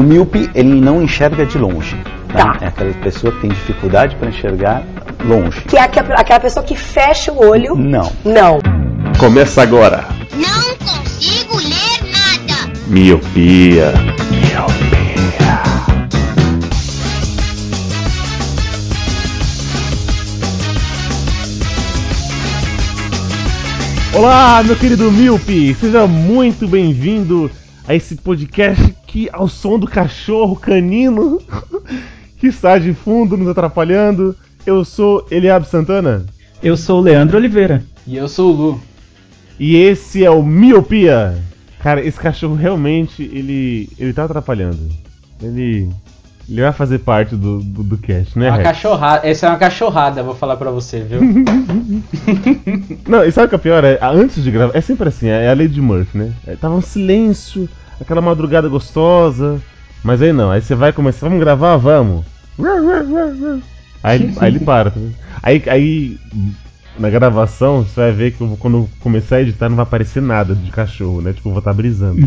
O míope, ele não enxerga de longe. Tá. É aquela pessoa que tem dificuldade para enxergar longe. Que é aquela pessoa que fecha o olho. Não. Não. Começa agora. Não consigo ler nada. Miopia. Olá, meu querido Milpe! Seja muito bem-vindo a esse podcast que, ao som do cachorro canino que está de fundo nos atrapalhando, eu sou Eliab Santana Eu sou o Leandro Oliveira. E eu sou o Lu. e esse é o Miopia. Cara, esse cachorro realmente ele ele tá atrapalhando. Ele ele vai fazer parte do do, do cast, né? Uma Rex? cachorrada. Essa é uma cachorrada, vou falar pra você, viu? Não, e sabe o que é pior? É, antes de gravar, é sempre assim, é a lei de Murphy, né? É, tava um silêncio, aquela madrugada gostosa. Mas aí não, aí você vai começar, vamos gravar? Vamos. Aí, ele- aí ele para, tá? Aí, aí na gravação você vai ver que eu quando eu começar a editar não vai aparecer nada de cachorro, né? Tipo, eu vou estar brisando.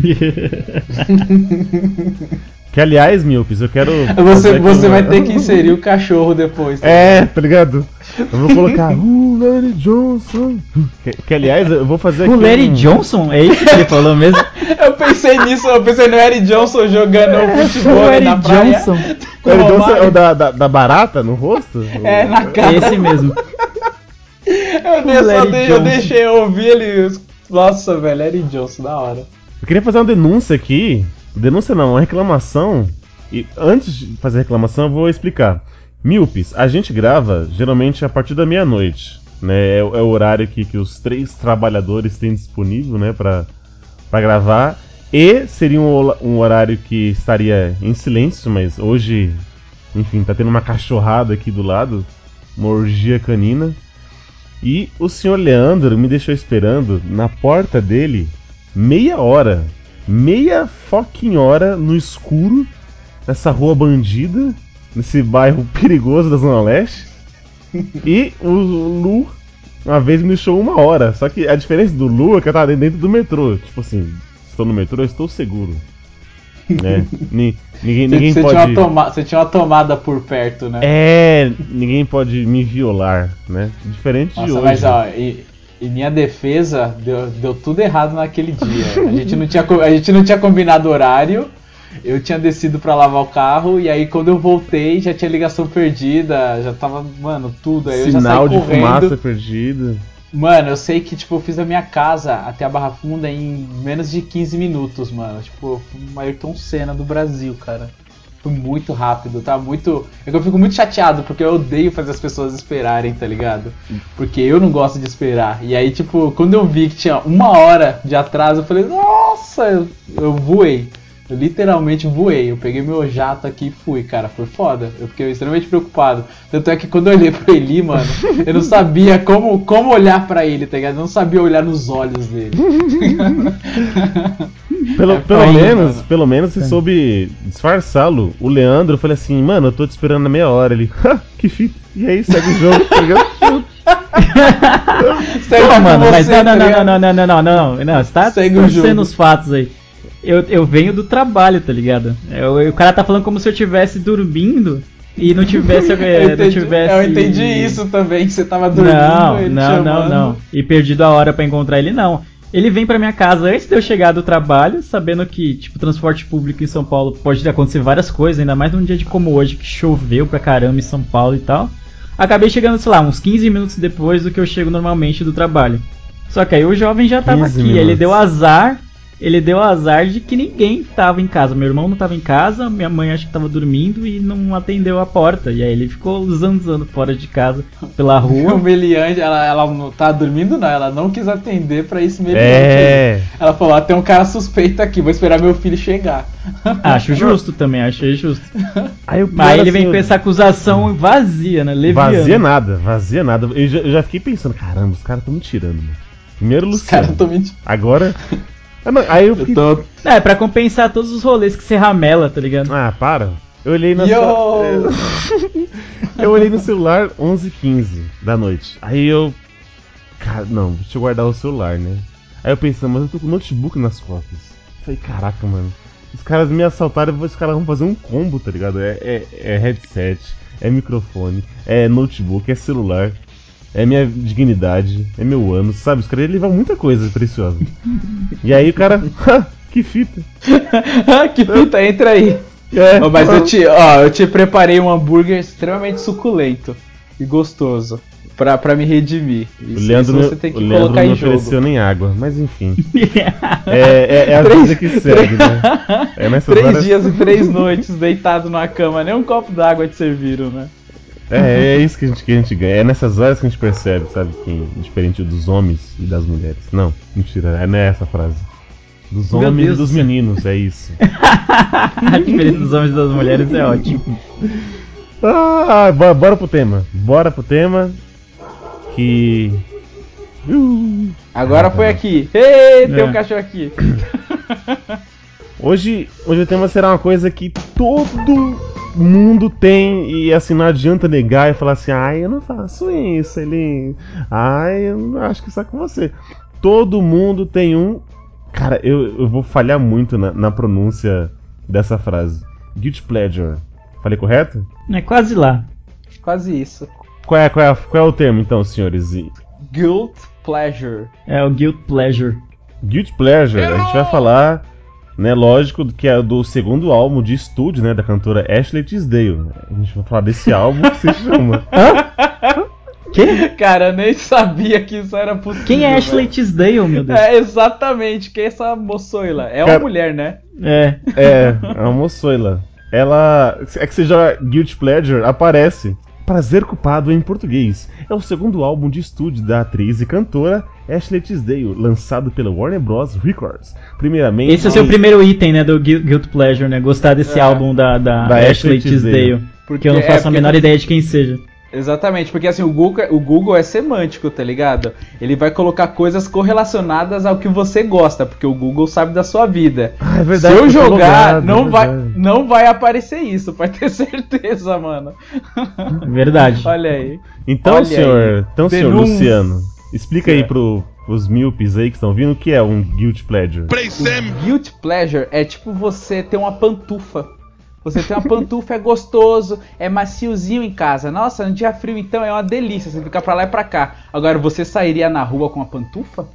que aliás, Milpes, eu quero. Você, você aqui vai ter que inserir o cachorro depois. tá? é, tá ligado? Eu vou colocar uh, Larry Johnson. Que, que, aliás, eu vou fazer O aqui. Larry um- Johnson? É isso que ele falou mesmo? Eu pensei nisso, eu pensei no Eric Johnson jogando futebol o Larry na praia. Johnson. com Larry o Johnson é o da, da, da barata no rosto? É, na cara. Esse mesmo. Eu, dei- só Larry dei- eu deixei eu ouvir ele. Nossa, velho, Eric Johnson, da hora. Eu queria fazer uma denúncia aqui. Denúncia não, uma reclamação. E antes de fazer a reclamação, eu vou explicar. Milpes, a gente grava geralmente a partir da meia-noite. Né? É, o- é o horário que, que os três trabalhadores têm disponível né, pra gravar. E seria um, um horário que estaria em silêncio, mas hoje, enfim, tá tendo uma cachorrada aqui do lado. Uma orgia canina. E o senhor Leandro me deixou esperando na porta dele meia hora. Meia fucking hora no escuro, nessa rua bandida, nesse bairro perigoso da Zona Leste. E o Lu, uma vez me deixou uma hora. Só que a diferença do Lu é que eu tava dentro do metrô. Tipo assim, estou no metrô, eu estou seguro. Né? Ni- ninguém Você, ninguém você pode. tinha uma toma- você tinha uma tomada por perto, né? É, ninguém pode me violar, né? Diferente de Nossa, hoje. mas ó, e, em minha defesa, deu, deu tudo errado naquele dia. A gente, não tinha, a gente não tinha combinado horário. Eu tinha descido pra lavar o carro e aí quando eu voltei já tinha ligação perdida, já tava, mano, tudo. Aí eu já Sinal saí de correndo. fumaça perdido. Mano, eu sei que tipo, eu fiz a minha casa até a Barra Funda em menos de 15 minutos, mano. Tipo, o Ayrton Senna do Brasil, cara. Foi muito rápido, tá? Muito. É que eu fico muito chateado, porque eu odeio fazer as pessoas esperarem, tá ligado? Porque eu não gosto de esperar. E aí, tipo, quando eu vi que tinha uma hora de atraso, eu falei, nossa, eu, eu voei. Eu literalmente voei. Eu peguei meu jato aqui e fui, cara. Foi foda. Eu fiquei extremamente preocupado. Tanto é que quando eu olhei pra ele, mano, eu não sabia como, como olhar pra ele, tá ligado? Eu não sabia olhar nos olhos dele. Pelo, É pelo foda, menos, mano. pelo menos você soube disfarçá-lo. O Leandro, eu falei assim, mano, eu tô te esperando na meia hora. Ele, "Ha, que fita. E aí, segue o jogo, tá ligado? Segue Pô, mano, mas você, não, não, tá não, ligado? não, não, não, não, não, não, não, você tá Segue o torcendo jogo. os fatos aí. Eu, eu venho do trabalho, tá ligado? Eu- o cara tá falando como se eu estivesse dormindo e não tivesse. Eu não entendi, tivesse... eu entendi isso também, que você tava dormindo. Não, ele não, não, chamando. não. E perdido a hora pra encontrar ele, não. Ele vem pra minha casa antes de eu chegar do trabalho, sabendo que, tipo, transporte público em São Paulo pode acontecer várias coisas, ainda mais num dia de como hoje, que choveu pra caramba em São Paulo e tal. Acabei chegando, sei lá, uns 15 minutos depois do que eu chego normalmente do trabalho. Só que aí o jovem já tava 15 aqui, ele minutos. deu azar. Ele deu azar de que ninguém tava em casa. Meu irmão não tava em casa, minha mãe acho que tava dormindo e não atendeu a porta. E aí ele ficou zanzando fora de casa pela O rua. meliante, ela, ela não tá dormindo, não. Ela não quis atender pra esse meliante. aí. É. Ela falou: ah, tem um cara suspeito aqui, vou esperar meu filho chegar. Acho justo também, achei justo. Aí, o pior, Mas ele assim, vem com essa acusação vazia, né? Leviana. Vazia nada, vazia nada. Eu já, eu já fiquei pensando, caramba, os caras tão me tirando, mano. Primeiro o Os Luciano. caras tão mentindo. Agora. Não, aí eu fiquei. tô. É, pra compensar todos os rolês que você ramela, tá ligado? Ah, para. Eu olhei na Yo! Eu olhei no celular 11h15 da noite. Aí eu. Cara, não, deixa eu guardar o celular, né? Aí eu pensei, mas eu tô com o notebook nas costas. Falei, caraca, mano. Os caras me assaltaram e os caras vão fazer um combo, tá ligado? É, é, é headset, é microfone, é notebook, é celular, é minha dignidade, é meu ano, sabe? Os caras iam levar muita coisa preciosa. E aí o cara, "Ha, que fita. Ah, que fita, entra aí. É, Ó, mas eu te, ó, eu te preparei um hambúrguer extremamente suculento e gostoso pra, pra me redimir. O Isso, Leandro, isso você tem que o Leandro colocar não ofereceu nem água, mas enfim. É, é, é a Três- vida que segue, né? É Três horas- dias e três noites deitado numa cama, nem um copo d'água te serviram, né? É, é isso que a, gente, que a gente ganha. É nessas horas que a gente percebe, sabe? Que diferente dos homens e das mulheres. Não, mentira, é não é essa frase. Dos homens e dos meninos, é isso. A diferença dos homens e das mulheres é ótimo. Ah, bora, bora pro tema. Bora pro tema. Que. Uh, Agora foi aqui. Ei, tem É. um cachorro aqui. Hoje, hoje o tema será uma coisa que todo mundo tem e assim não adianta negar e falar assim, ai, eu não faço isso, ele, ai, eu não acho que isso é com você. Todo mundo tem um, cara, eu, eu vou falhar muito na, na pronúncia dessa frase. Guilty pleasure. Falei correto? É quase lá. Quase isso. Qual é, qual é, qual é o termo então, senhores? Guilt pleasure. É o Guilt Pleasure. Guilty Pleasure, a gente vai falar, né, lógico, que é do segundo álbum de estúdio, né, da cantora Ashley Tisdale. A gente vai falar desse álbum que se chama. Cara, eu nem sabia que isso era possível. Quem é. Ashley Tisdale, meu Deus? É, exatamente. Quem é essa moçoila? É uma Cara- mulher, né? É. É, é uma moçoila. Ela. É que você joga Guilty Pleasure, aparece. Prazer Culpado em português. É o segundo álbum de estúdio da atriz e cantora Ashley Tisdale, lançado pela Warner Bros. Records. Primeiramente. Esse é o seu primeiro item, né, do Guil- Guilt Pleasure, né? Gostar desse É. álbum da, da, Da Ashley Tisdale. Tisdale. Porque eu não é, faço a porque- menor ideia de quem seja. Exatamente, porque assim, o Google, o Google é semântico, tá ligado? Ele vai colocar coisas correlacionadas ao que você gosta, porque o Google sabe da sua vida. Ah, é Se verdade. eu tô jogar, logado, não, é vai, não vai aparecer isso, pode ter certeza, mano. Verdade. Olha aí. Então, Olha senhor, aí. então, senhor Denúncia. Luciano, explica aí É. pro, pros míopes aí que estão vindo o que é um Guilty Pleasure. O guilt pleasure é tipo você ter uma pantufa. Você tem uma pantufa, é gostoso, é maciozinho em casa. Nossa, no dia frio então é uma delícia, você fica pra lá e pra cá. Agora, você sairia na rua com uma pantufa?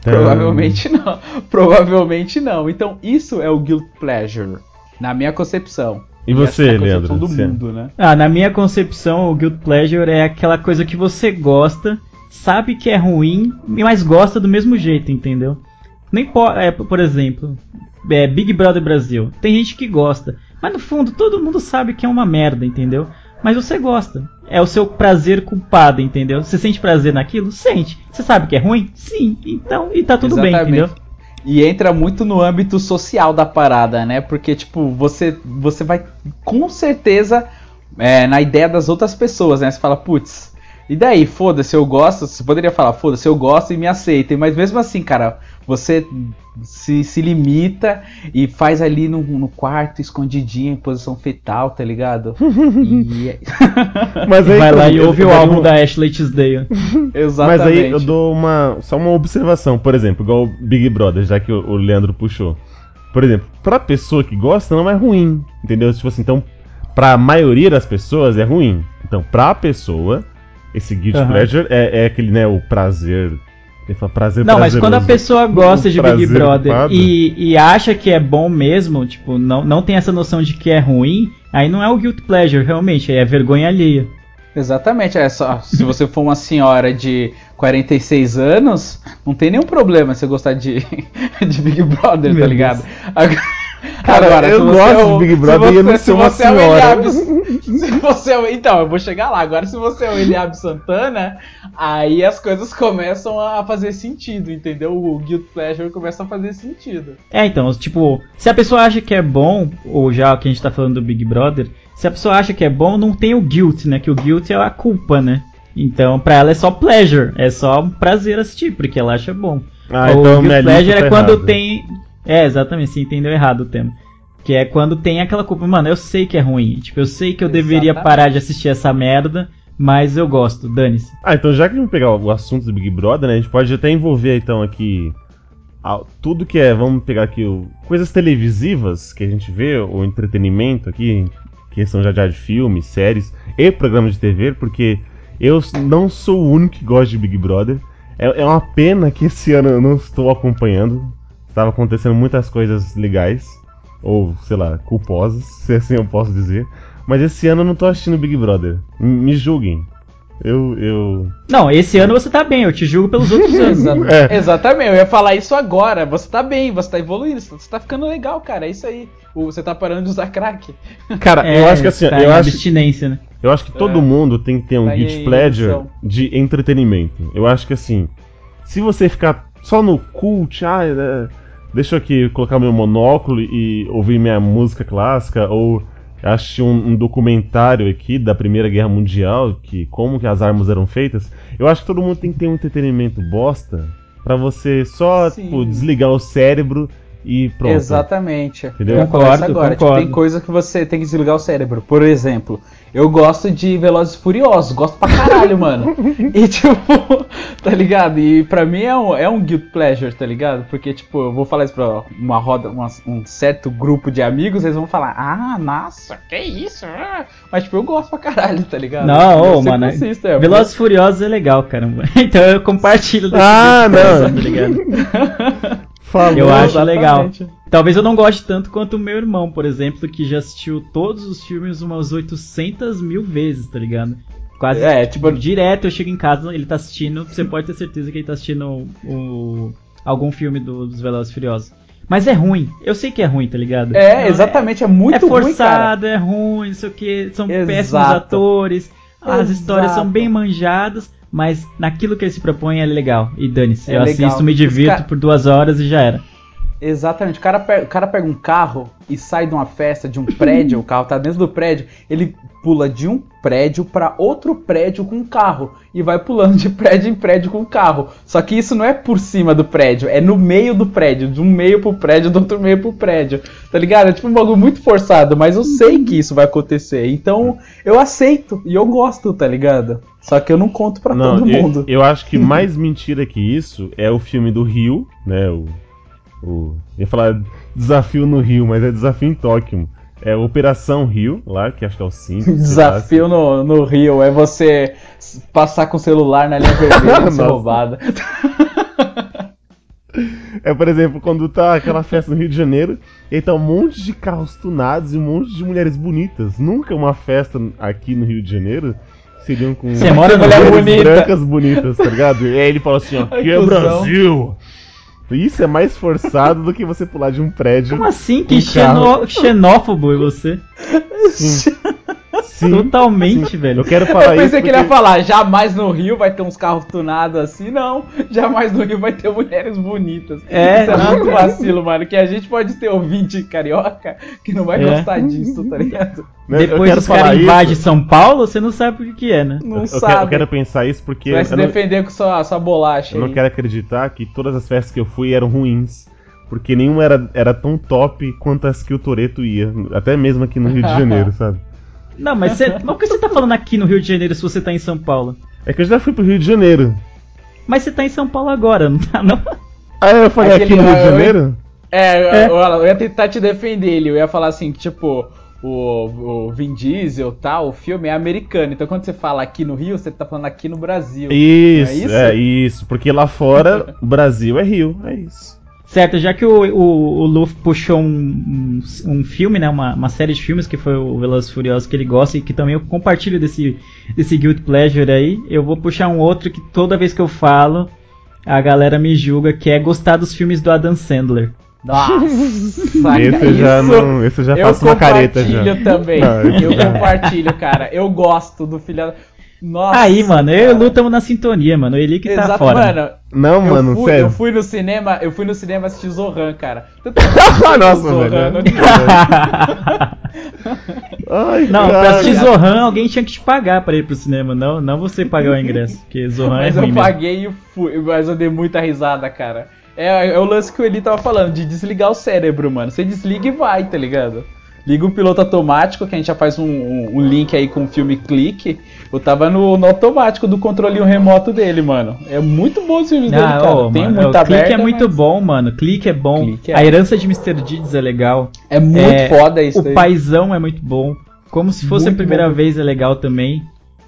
Então, Provavelmente não. Provavelmente não. Então, isso é o guilt pleasure, na minha concepção. E você, é Leandro? do Você- mundo, né? Ah, na minha concepção, o Guilt Pleasure é aquela coisa que você gosta, sabe que é ruim, mas gosta do mesmo jeito, entendeu? Nem po é, por exemplo, é, Big Brother Brasil. Tem gente que gosta, mas no fundo todo mundo sabe que é uma merda, entendeu? Mas você gosta. É o seu prazer culpado, entendeu? Você sente prazer naquilo? Sente. Você sabe que é ruim? Sim. Então, e tá tudo bem, Exatamente. entendeu? E entra muito no âmbito social da parada, né? Porque, tipo, você, você vai com certeza é, na ideia das outras pessoas, né? Você fala, putz, e daí? Foda-se, eu gosto. Você poderia falar, foda-se, eu gosto e me aceitem. Mas mesmo assim, cara, você se, se limita e faz ali no, no quarto, escondidinho, em posição fetal, tá ligado? E- Mas aí, Vai lá eu- e ouve eu o álbum um- da Ashley Tisdale. Exatamente. Mas aí eu dou uma. Só uma observação, por exemplo, igual o Big Brother, já que o, o Leandro puxou. Por exemplo, pra pessoa que gosta não é ruim. Entendeu? Tipo assim, então, pra maioria das pessoas é ruim. Então, pra pessoa, esse Guilty Aham. Pleasure é, é aquele, né, o prazer. Ele fala prazer Não, mas quando a prazeroso. pessoa gosta Um de Big Brother e, e acha que é bom mesmo, tipo, não, não tem essa noção de que é ruim, aí não é o guilt pleasure, realmente, aí é vergonha alheia. Exatamente, é só se você for uma senhora de 46 anos, não tem nenhum problema você gostar de, de Big Brother, Meu tá ligado? Agora, Cara, agora, eu gosto é de o- Big Brother e eu não se sou uma você é o senhora. Eliabe- se você é o- então, eu vou chegar lá. Agora, se você é o Eliabe Santana, aí as coisas começam a fazer sentido, entendeu? O Guilt Pleasure começa a fazer sentido. É, então, tipo, se a pessoa acha que é bom, ou já que a gente tá falando do Big Brother, se a pessoa acha que é bom, não tem o guilt, né? Que o guilt é a culpa, né? Então, pra ela é só pleasure, é só um prazer assistir, porque ela acha bom. Ah, o então guilt pleasure é tá quando errada. tem. É, exatamente, você entendeu errado o tema. Que é quando tem aquela culpa, mano, eu sei que é ruim. Tipo, eu sei que eu deveria Exatamente. parar de assistir essa merda, mas eu gosto, dane-se. Ah, então já que a gente pegar o assunto do Big Brother, né, a gente pode até envolver então aqui a- tudo que é, vamos pegar aqui, o, coisas televisivas que a gente vê, o entretenimento aqui, questão já de filmes, séries e programas de TV, porque eu não sou o único que gosta de Big Brother. É, é uma pena que esse ano eu não estou acompanhando. Estava acontecendo muitas coisas legais, ou sei lá, culposas, se assim eu posso dizer. Mas esse ano eu não tô assistindo Big Brother. Me julguem. Eu, eu. Não, esse ano você tá bem, eu te julgo pelos outros anos. É. Exatamente, eu ia falar isso agora. Você tá bem, você tá evoluindo, você tá ficando legal, cara. É isso aí. Você tá parando de usar crack. Cara, eu acho que assim, tá eu em acho, abstinência, né? eu acho que todo É. mundo tem que ter um Tá guilty pleasure de entretenimento. Eu acho que assim, se você ficar só no cult, ah, é, deixa eu aqui colocar meu monóculo e ouvir minha música clássica, ou assistir um, um documentário aqui da Primeira Guerra Mundial, que como que as armas eram feitas, eu acho que todo mundo tem que ter um entretenimento bosta pra você só tipo, desligar o cérebro e pronto. Exatamente. Entendeu? Eu Concordo, agora. Tipo, concordo. tem coisa que você tem que desligar o cérebro. Por exemplo, eu gosto de Velozes e Furiosos. Gosto pra caralho, mano. E tipo, tá ligado? E pra mim é um, é um guilt pleasure, tá ligado? Porque, tipo, eu vou falar isso pra uma roda, uma- um certo grupo de amigos, eles vão falar, ah, nossa, que isso? ah." Mas, tipo, eu gosto pra caralho, tá ligado? Não, Eu ô, mano. assisto, é, Velozes e Furiosos é legal, caramba. Então eu compartilho Ah, tipo não. tá ligado? Falou. Eu acho Exatamente. legal. Talvez eu não goste tanto quanto o meu irmão, por exemplo, que já assistiu todos os filmes umas 800 mil vezes, tá ligado? Quase. É, tipo- Direto eu chego em casa, ele tá assistindo, você pode ter certeza que ele tá assistindo o, algum filme do- dos Velozes Furiosos. Mas é ruim, eu sei que é ruim, tá ligado? É, Não, exatamente, é É, muito é ruim, cara. forçado, é ruim, não sei o que, são Exato. péssimos atores, as histórias são Exato. bem manjadas, mas naquilo que ele se propõe é legal. E dane-se, É eu legal. assisto, me divirto por duas horas e já era. Exatamente. O cara, pega, o cara pega um carro e sai de uma festa, de um prédio, o carro tá dentro do prédio, ele pula de um prédio pra outro prédio com o carro e vai pulando de prédio em prédio com o carro. Só que isso não é por cima do prédio, é no meio do prédio, de um meio pro prédio, do outro meio pro prédio. Tá ligado? É tipo um bagulho muito forçado, mas eu sei que isso vai acontecer. Então eu aceito e eu gosto, tá ligado? Só que eu não conto pra Não, todo eu, mundo. eu acho que mais mentira que isso é o filme do Rio, né? O, o ia falar Desafio no Rio, mas é Desafio em Tóquio. É Operação Rio, lá, que acho que é o 5. Desafio no, no Rio é você passar com o celular na linha vermelha e ser roubada. É, por exemplo, quando tá aquela festa no Rio de Janeiro, e tá um monte de carros tunados e um monte de mulheres bonitas. Nunca uma festa aqui no Rio de Janeiro seriam com Você mora Mulher mulheres bonita. brancas bonitas, tá ligado? E aí ele fala assim, ó, Ai, que é. Brasil! Isso é mais forçado do que você pular de um prédio. Como assim? Que xeno- xenófobo é você? Sim. Totalmente, velho. Eu quero falar Eu isso pensei que ele porque- ia falar, jamais no Rio vai ter uns carros tunados assim, não. Jamais no Rio vai ter mulheres bonitas. É, Isso é não, muito vacilo, mano. Que a gente pode ter ouvinte carioca que não vai É. gostar disso, tá ligado? eu Depois quero os falar caras isso- invadem São Paulo, você não sabe o que, que é, né? Não Eu, eu sabe. quero, eu quero pensar isso porque vai eu se não, defender com sua, sua bolacha eu não aí. quero acreditar que todas as festas que eu fui eram ruins. Porque nenhuma era, era tão top quanto as que o Toreto ia. Até mesmo aqui no Rio de Janeiro, sabe? Não, mas, você, mas por que você tá falando aqui no Rio de Janeiro se você tá em São Paulo? É que eu já fui pro Rio de Janeiro. Mas você tá em São Paulo agora, não tá não? Ah, eu falei Aquele- aqui no Rio de eu- Janeiro? É, Eu, eu ia tentar te defender ele. Eu ia falar assim, que, tipo, o, o Vin Diesel tal, o filme é americano. Então quando você fala aqui no Rio, você tá falando aqui no Brasil. Isso, é isso? é isso. Porque lá fora, o Brasil é Rio. É isso. Certo, já que o, o, o Luffy puxou um, um, um filme, né, uma, uma série de filmes que foi o Velozes e Furiosos que ele gosta e que também eu compartilho desse, desse Guilt Pleasure aí, eu vou puxar um outro que toda vez que eu falo, a galera me julga, que é gostar dos filmes do Adam Sandler. Nossa, esse eu já, isso não, esse eu já eu faço uma careta já. compartilho também. Não, eu já- compartilho, cara. Eu gosto do filho. Nossa. aí, mano, eu e o cara. Lu estamos na sintonia, mano. Ele que tá Exato, fora. mano. Não, eu mano, fui, sério. Eu fui no cinema, eu fui no cinema assistir Zohan, cara. Nossa, Zohan, velho. não- Ai, Não, pra cara. assistir Zohan, alguém tinha que te pagar pra ir pro cinema, não, não você pagar o ingresso, porque Zohan Mas é ruim eu mesmo. paguei e fui, mas eu dei muita risada, cara. É, é o lance que o Eli tava falando, de desligar o cérebro, mano. Você desliga e vai, tá ligado? Liga o piloto automático, que a gente já faz um, um- um link aí com o filme Clique. Eu tava no, no automático do controlinho remoto dele, mano. É muito bom os filmes dele, Ah, cara. ô, Tem mano, muita o clique aberta, é muito mas bom, mano. Clique é bom. Clique é. A herança de Mr. Deeds é legal. É muito É, foda isso O daí. paizão é muito bom. Como se fosse Muito a primeira bom. vez é legal também.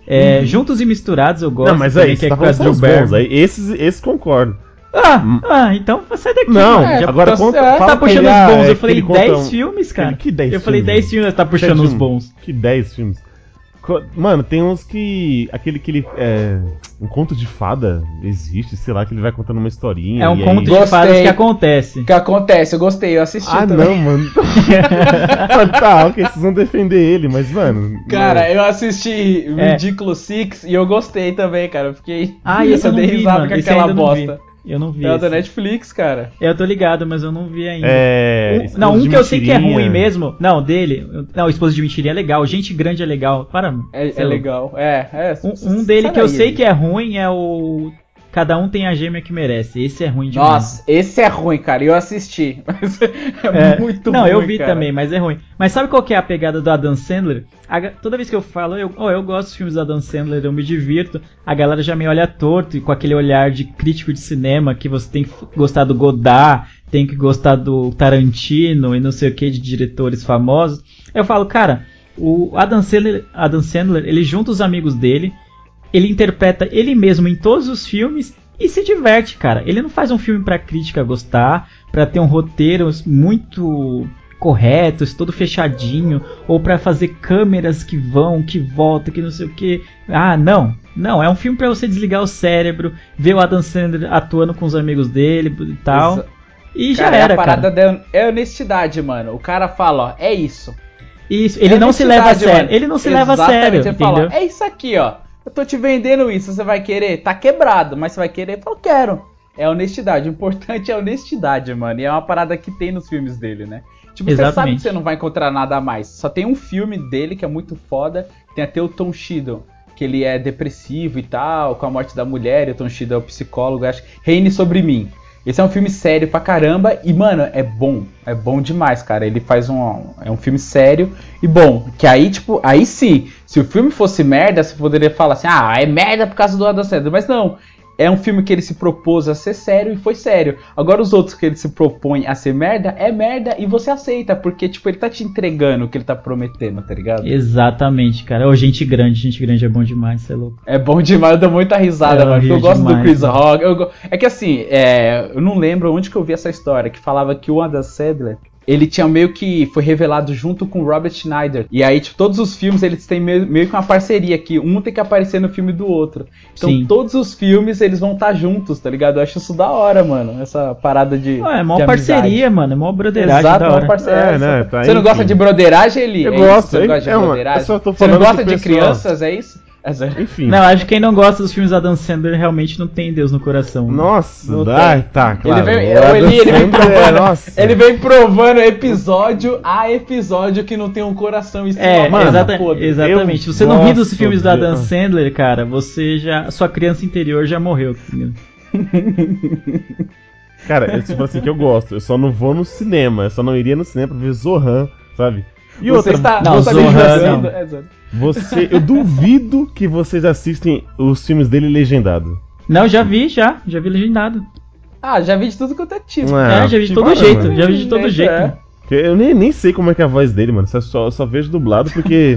É, Juntos e misturados eu gosto. Não, mas também, aí, que você é tá com falando só Drew os bons. Aí, esses, esses concordo. Ah, ah, então sai daqui. Não, mano. Já agora tá conta. fala tá puxando ele, os ah, bons. é eu falei ele conta 10 um- filmes, cara. Que 10 eu falei filmes, 10 filmes, tá puxando os bons. Que 10 filmes. Mano, tem uns que. Aquele que ele. É, um conto de fada existe, sei lá, que ele vai contando uma historinha. É um e conto aí... de Gostei. fadas que acontece. Que acontece? Eu gostei, eu assisti Ah, também. não, mano. tá, ok, vocês vão defender ele, mas, mano. Cara, eu assisti É. Ridiculous Six e eu gostei também, cara. Eu fiquei. Ah, esse eu não dei vi, risada mano. com aquela bosta. Eu não vi. É o da. Netflix, cara. Eu tô ligado, mas eu não vi ainda. É. Um- não, um que eu sei que é ruim mesmo. Não, dele. Não, Esposa de Mentirinha é legal. Gente Grande é legal. Para. É, é legal. É, é. Um, um dele que eu daí, sei que é ruim é o. Cada um tem a gêmea que merece. Esse é ruim demais. Nossa, esse é ruim, cara. Eu assisti. Mas é, É, muito não, ruim. eu vi cara. também, mas é ruim. Mas sabe qual que é a pegada do Adam Sandler? A toda vez que eu falo, eu, oh, eu gosto dos filmes do Adam Sandler, eu me divirto. A galera já me olha torto e com aquele olhar de crítico de cinema que você tem que gostar do Godard, tem que gostar do Tarantino e não sei o que de diretores famosos. Eu falo, cara, o Adam Sandler, Adam Sandler, ele junta os amigos dele, ele interpreta ele mesmo em todos os filmes e se diverte, cara. Ele não faz um filme pra crítica gostar, pra ter um roteiro muito correto, todo fechadinho, ou pra fazer câmeras que vão, que voltam, que não sei o que. Ah, não. Não, é um filme pra você desligar o cérebro, ver o Adam Sandler atuando com os amigos dele e tal. Exa- E já Cara, era, é a parada cara. da é honestidade, mano. O cara fala, ó, é isso. Isso, ele É não se leva a sério. mano. Ele não se leva a Exatamente, sério, Você entendeu? fala, é isso aqui, ó. Eu tô te vendendo isso, você vai querer? Tá quebrado, mas você vai querer? Eu quero. É honestidade. O importante é a honestidade, mano. E é uma parada que tem nos filmes dele, né? Tipo, você sabe Exatamente. que você não vai encontrar nada a mais. Só tem um filme dele que é muito foda. Tem até o Tom Shiddle, que ele é depressivo e tal, com a morte da mulher. E o Tom Shiddle é o psicólogo, acho. Reine sobre mim. Esse é um filme sério pra caramba e, mano, é bom. É bom demais, cara. Ele faz um. É um filme sério e bom. Que aí, tipo, aí sim, se o filme fosse merda, você poderia falar assim, ah, é merda por causa do Adam Sandler. Mas não. É um filme que ele se propôs a ser sério e foi sério. Agora os outros que ele se propõe a ser merda, é merda e você aceita, porque, tipo, ele tá te entregando o que ele tá prometendo, tá ligado? Exatamente, cara. Ô, gente grande, gente grande é bom demais, você é louco. É bom demais, eu dou muita risada, Eu mano. Eu gosto do demais, Chris mano. Rock. go- É que assim, é, eu não lembro onde que eu vi essa história, que falava que o Adam Sandler, ele tinha meio que foi revelado junto com o Robert Schneider. E aí, tipo, todos os filmes eles têm meio, meio que uma parceria que um tem que aparecer no filme do outro. Então, Sim. todos os filmes eles vão estar juntos, tá ligado? Eu acho isso da hora, mano. Essa parada de. Ué, é mó de amizade. parceria, mano. É mó broderagem Exato, hora. parceria. É, né, tá, você não gosta enfim. de broderagem, Eli? Eu É isso? gosto, Você não gosta de é broderagem? eu só tô Você não falando gosta de pessoal. crianças, é isso? É sério. Enfim. Não, acho que quem não gosta dos filmes da Adam Sandler realmente não tem Deus no coração. Nossa, dá, tem. tá, claro. Ele vem, O Eli, ele vem é- provando, nossa. ele vem provando episódio a episódio que não tem um coração É, mano, exata- exatamente. Você não ri dos filmes do Adam de- Sandler, cara, você já. Sua criança interior já morreu. Cara, eu tipo assim que eu gosto. Eu só não vou no cinema. Eu só não iria no cinema pra ver Zohan, sabe? E Você outra, está, Não, você está Zohan, julgando, não. é, você, eu duvido que vocês assistem os filmes dele legendado. Não, já vi, já. Já vi legendado. Ah, já vi de tudo quanto é tipo. Ah, é, já vi de que todo jeito. mano. Já vi de todo É, jeito. é. Que Eu nem, nem sei como é que é a voz dele, mano. Só, só, só vejo dublado porque.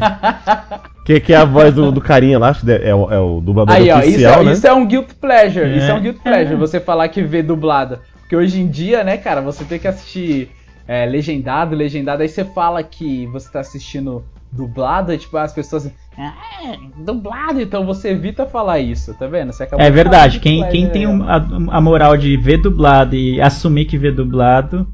que, que é a voz do, do carinha lá, acho que é, o- é o dublador Aí, ó, isso oficial, é, né? isso é um guilt pleasure. É. Isso é um guilt pleasure, É. você falar que vê dublado. Porque hoje em dia, né, cara, você tem que assistir é, legendado, legendado, aí você fala que você tá assistindo dublado, e tipo, as pessoas. Ah, dublado, então você evita falar isso, tá vendo? É verdade. Quem, quem tem né? a, a moral de ver dublado e assumir que vê dublado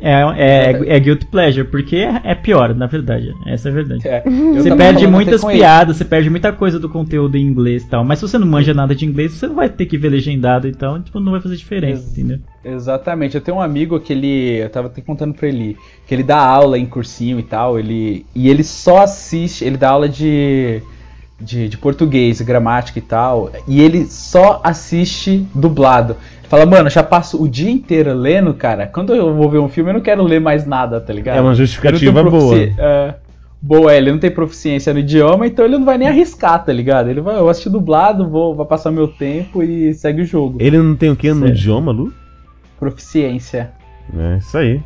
é, é, é guilt pleasure, porque é, é pior, na verdade. Essa é a verdade. É, Você perde muitas com ele. piadas, você perde muita coisa do conteúdo em inglês e tal. Mas se você não manja nada de inglês, você não vai ter que ver legendado, então tipo, não vai fazer diferença, Ex- entendeu? Exatamente. Eu tenho um amigo que ele. Eu tava até contando pra ele. Que ele dá aula em cursinho e tal. Ele. E ele só assiste. Ele dá aula de. de, de português, gramática e tal, e ele só assiste dublado. Fala, mano, já passo o dia inteiro lendo, cara. Quando eu vou ver um filme, eu não quero ler mais nada, tá ligado? É uma justificativa boa. é, boa, é, ele não tem proficiência no idioma, então ele não vai nem arriscar, tá ligado? Ele vai, eu vou assistir dublado, vou, vou passar meu tempo e segue o jogo. Ele não tem o que no Sério. idioma, Lu? Proficiência. É isso aí.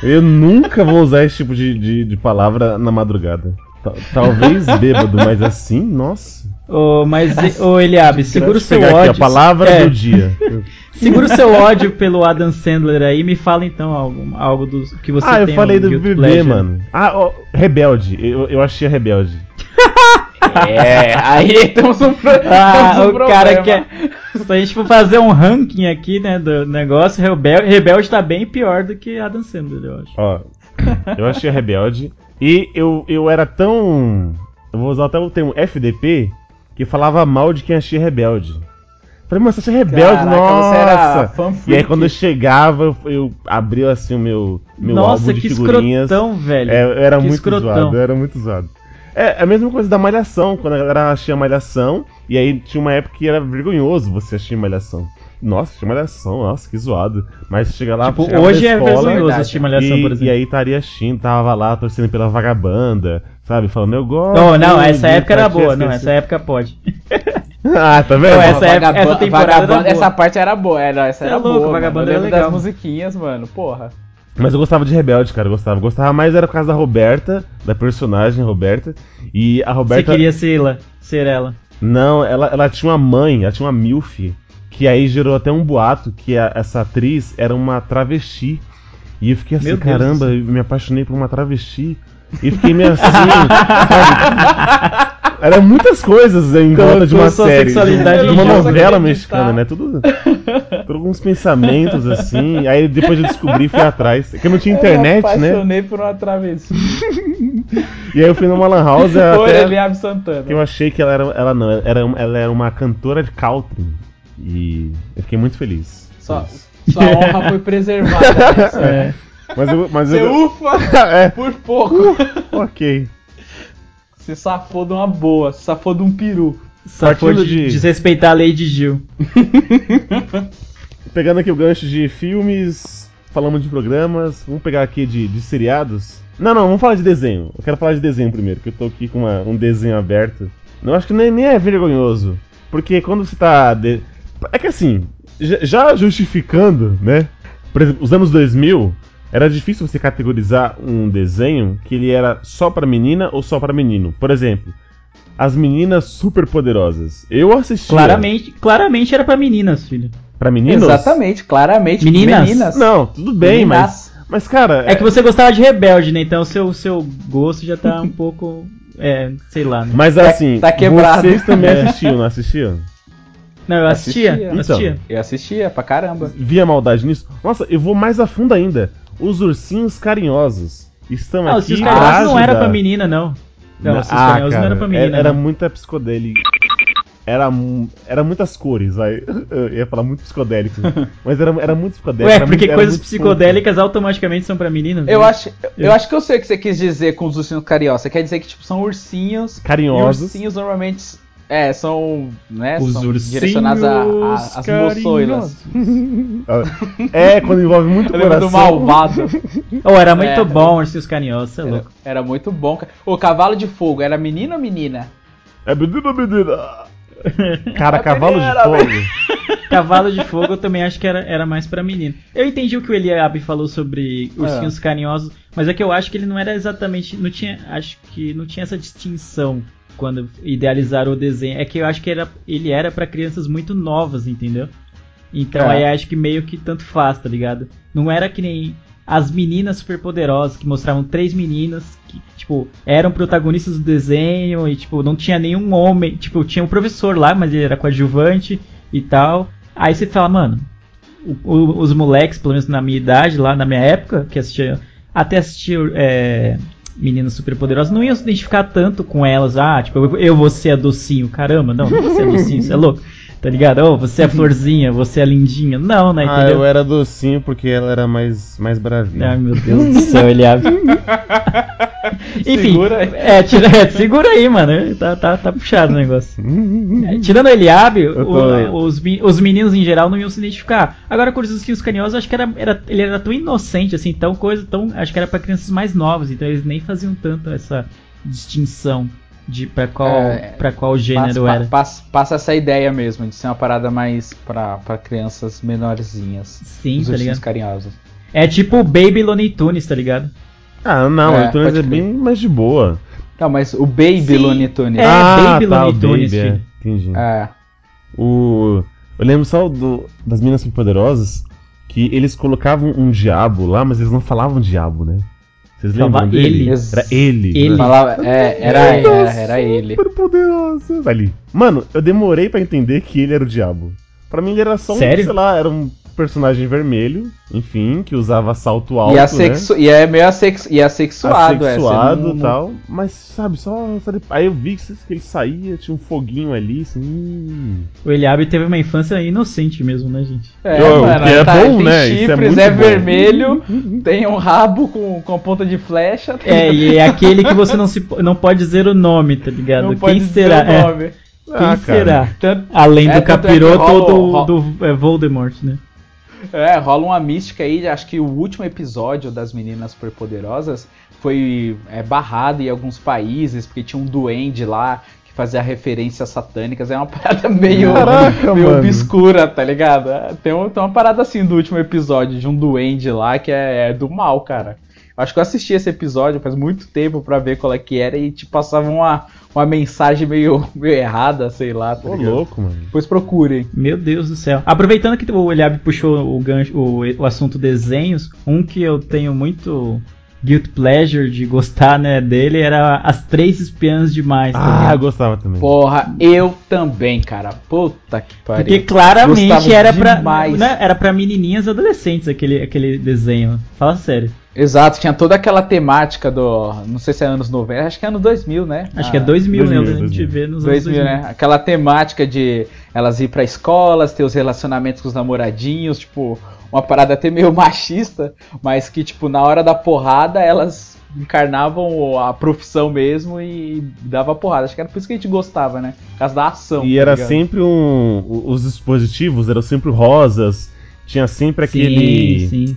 Eu nunca vou usar esse tipo de, de, de palavra na madrugada. Ta- Talvez bêbado, mas assim, nossa. Ô, mas, ô Eliabe, segura o seu ódio. aqui a palavra É, do dia. Segura o seu ódio pelo Adam Sandler aí me fala então algo, algo do que você ah, eu falei do bebê, pleasure. mano. Ah, ó, Rebelde. Eu, eu achei a Rebelde. É, aí temos um, pro- Ah, temos um o problema. cara quer. Se a gente for fazer um ranking aqui, né, do negócio, Rebelde, Rebelde tá bem pior do que Adam Sandler, eu acho. Ó, eu achei a Rebelde. E eu, eu era tão. Eu vou usar até o termo FDP, que falava mal de quem achei rebelde. Falei, mas você é rebelde, Caraca, você era nossa! E aí quando eu chegava, eu, abria assim o meu, meu Nossa, álbum de que figurinhas. escrotão, velho. É, era Que muito escrotão. zoado, era muito zoado. É a mesma coisa da Malhação, quando a galera achia Malhação, e aí tinha uma época que era vergonhoso você assistir Malhação. Nossa, tinha Malhação, nossa, que zoado. Mas chega lá, Tipo, hoje é vergonhoso assistir Malhação, e, por exemplo. e aí estaria Shin, tava lá torcendo pela vagabanda, sabe? Falando, eu gosto. Não, não, essa de época era boa, não, Esqueci. essa época pode. Ah, tá vendo? Não, essa época- essa temporada era boa. Essa parte era boa, era, essa Cê é era louco, boa. Vagabanda. Eu era legal. das musiquinhas, mano, porra. Mas eu gostava de Rebelde, cara, eu gostava. Gostava mais era por causa da Roberta, da personagem Roberta. E a Você Roberta. queria ser ela, ser ela. Não, ela, ela tinha uma mãe, ela tinha uma MILF, que aí gerou até um boato que a- essa atriz era uma travesti. E eu fiquei assim, caramba, eu me apaixonei por uma travesti. E fiquei meio assim, sabe? Era muitas coisas em volta de uma série. sexualidade uma em jogo. novela mexicana, né? Tudo, tudo alguns pensamentos assim. Aí depois eu descobri fui atrás. É que eu não tinha internet, eu me né? apaixonei por uma travesti. E aí eu fui numa lan house Por até Eliabe Santana. que eu achei que ela era, ela não, era, uma- ela era uma cantora de country. E eu fiquei muito feliz. Só, sua honra foi preservada. nessa. É. Mas eu, mas Você eu, ufa é, por pouco. ok. Você safou de uma boa, safou de um peru. Safou Partindo de- desrespeitar a lei de Gil. Pegando aqui o gancho de filmes, falamos de programas, vamos pegar aqui de, de seriados. Não, não, vamos falar de desenho. Eu quero falar de desenho primeiro, que eu tô aqui com uma- um desenho aberto. Não acho que nem, nem é vergonhoso. Porque quando você tá. de- É que assim, já- justificando, né? Por exemplo, os anos 2000, era difícil você categorizar um desenho que ele era só pra menina ou só pra menino. Por exemplo, as meninas super poderosas. Eu assistia. Claramente, claramente era pra meninas, filho. Pra meninos? Exatamente, claramente. Meninas? Não, tudo bem, Meninas. mas. Mas, cara. É que você gostava de rebelde, né? Então o seu, seu gosto já tá um pouco. É, sei lá, né? Mas assim, tá quebrado. vocês também É. assistiam, não assistiam? Não, eu assistia. Assistia. eu assistia. Eu assistia pra caramba. Via maldade nisso? Nossa, eu vou mais a fundo ainda. Os ursinhos carinhosos estão Não, aqui. os pra carinhosos não era pra menina, não. Não, os ah, carinhosos não era pra menina. Era, era não. muita psicodélica. Era, era muitas cores, vai. Eu ia falar muito psicodélico. mas era, era muito psicodélico. Ué, era porque muito- coisas psicodélicas automaticamente são pra meninas? Eu né? acho, eu acho que eu sei o que você quis dizer com os ursinhos cariocas. Você quer dizer que tipo, são ursinhos. Carinhosos. E ursinhos normalmente é, são, né, Os são ursinhos direcionados a- a- às moçoilas. É, quando envolve muito Eu lembro do coração. malvado. Oh, era muito É. bom Ursinhos Carinhosos, você é Era, louco. era muito bom. cara. O cavalo de fogo era menino ou menina? É menina, menina. Cara, cavalo de menina, fogo. Cavalo de Fogo eu também acho que era, era mais pra menino. Eu entendi o que o Eliabe falou sobre ursinhos carinhosos, mas é que eu acho que ele não era exatamente. Não tinha. Acho que não tinha essa distinção quando idealizaram o desenho. É que eu acho que era, ele era pra crianças muito novas, entendeu? Então É. aí acho que meio que tanto faz, tá ligado? Não era que nem as meninas superpoderosas que mostravam três meninas que, tipo, eram protagonistas do desenho e, tipo, não tinha nenhum homem. Tipo, tinha um professor lá, mas ele era coadjuvante e tal. Aí você fala, mano, o- o- os moleques, pelo menos na minha idade, lá na minha época, que assistia, até assistia é, Meninas Superpoderosas, não iam se identificar tanto com elas. Ah, tipo, eu, eu vou ser a docinho. Caramba, não, não vou ser a docinho, você é louco. Tá ligado? Oh, você é florzinha, você é lindinha. Não, né? Ah, Entendeu? eu era docinho porque ela era mais, mais bravinha. Ai, meu Deus do céu, Eliabe. Enfim, Segura aí. É, tira, é, segura aí, mano. Tá, tá, tá puxado o negócio. É, tirando Eu tô- o- os, os meninos em geral não iam se identificar. Agora, com os Ursinhos Carinhosos, acho que era, era, ele era tão inocente, assim, tão coisa, tão. Acho que era pra crianças mais novas, então eles nem faziam tanto essa distinção de pra qual, É, pra qual gênero passa, era. Passa, passa essa ideia mesmo de ser uma parada mais pra, pra crianças menorzinhas. Sim, Os tá ligado? carinhosos. É tipo o Baby Looney Tunes, tá ligado? Ah, não, É, então pode é bem mais de boa. Não, mas o Baby Sim. Looney Tunes. É, ah, Baby tá, Looney Tunes, Baby, é. filho. Entendi. É. O... Eu lembro só do... das Minas Poderosas que eles colocavam um diabo lá, mas eles não falavam diabo, né? Vocês lembram dele? ele. Era ele. Ele. né? Falava, é, era, era, era ele. Super poderoso. Ali. Mano, eu demorei pra entender que ele era o diabo. Pra mim ele era só um, Sério? sei lá, era um personagem vermelho, enfim, que usava salto alto, E, né? assexu e é meio assex e assexuado, é. Assexuado não- e tal, mas sabe, só, Aí eu vi que ele saía, tinha um foguinho ali, assim. hum. O Eliabe teve uma infância inocente mesmo, né, gente? É, Eu- mano, que é tá, bom, né? Isso é chifres, muito é, bom. vermelho, tem um rabo com, com ponta de flecha. tá É, e é aquele que você não, se, não pode dizer o nome, tá ligado? não Quem pode dizer será? o É, nome. quem Ah, será? Tanto- Além É, do é que capiroto rola- ou do, do é, Voldemort, né? É, rola uma mística aí, acho que o último episódio das Meninas Superpoderosas foi é, barrado em alguns países, porque tinha um duende lá que fazia referências satânicas, é uma parada meio, Caraca, meio mano. obscura, tá ligado? Tem, um- tem uma parada assim do último episódio, de um duende lá que é, é do mal, cara. Acho que eu assisti esse episódio faz muito tempo pra ver qual é que era e te passava uma, uma mensagem meio, meio errada, sei lá, tá Ô, louco, mano. Depois procurem. Meu Deus do céu. Aproveitando que o Eliabe puxou o, gancho, o, o assunto desenhos, um que eu tenho muito guilt pleasure de gostar né, dele era As Três Espiãs Demais. tá Ah, eu gostava também. Porra, eu também, cara. Puta que pariu. Porque claramente Gostava era pra, demais. né, era pra menininhas e adolescentes aquele, aquele desenho. Fala sério. Exato, tinha toda aquela temática do. Não sei se é anos 90, acho que é anos 2000, né? Acho Ah, que é 2000, né? 2000, A gente 2000. vê nos anos 2000, né? Aquela temática de elas ir pra escolas, ter os relacionamentos com os namoradinhos, tipo, uma parada até meio machista, mas que, tipo, na hora da porrada elas encarnavam a profissão mesmo e dava porrada. Acho que era por isso que a gente gostava, né? Por causa da ação. E tá era ligado? sempre um. Os dispositivos eram sempre rosas. Tinha sempre aquele. Sim, sim.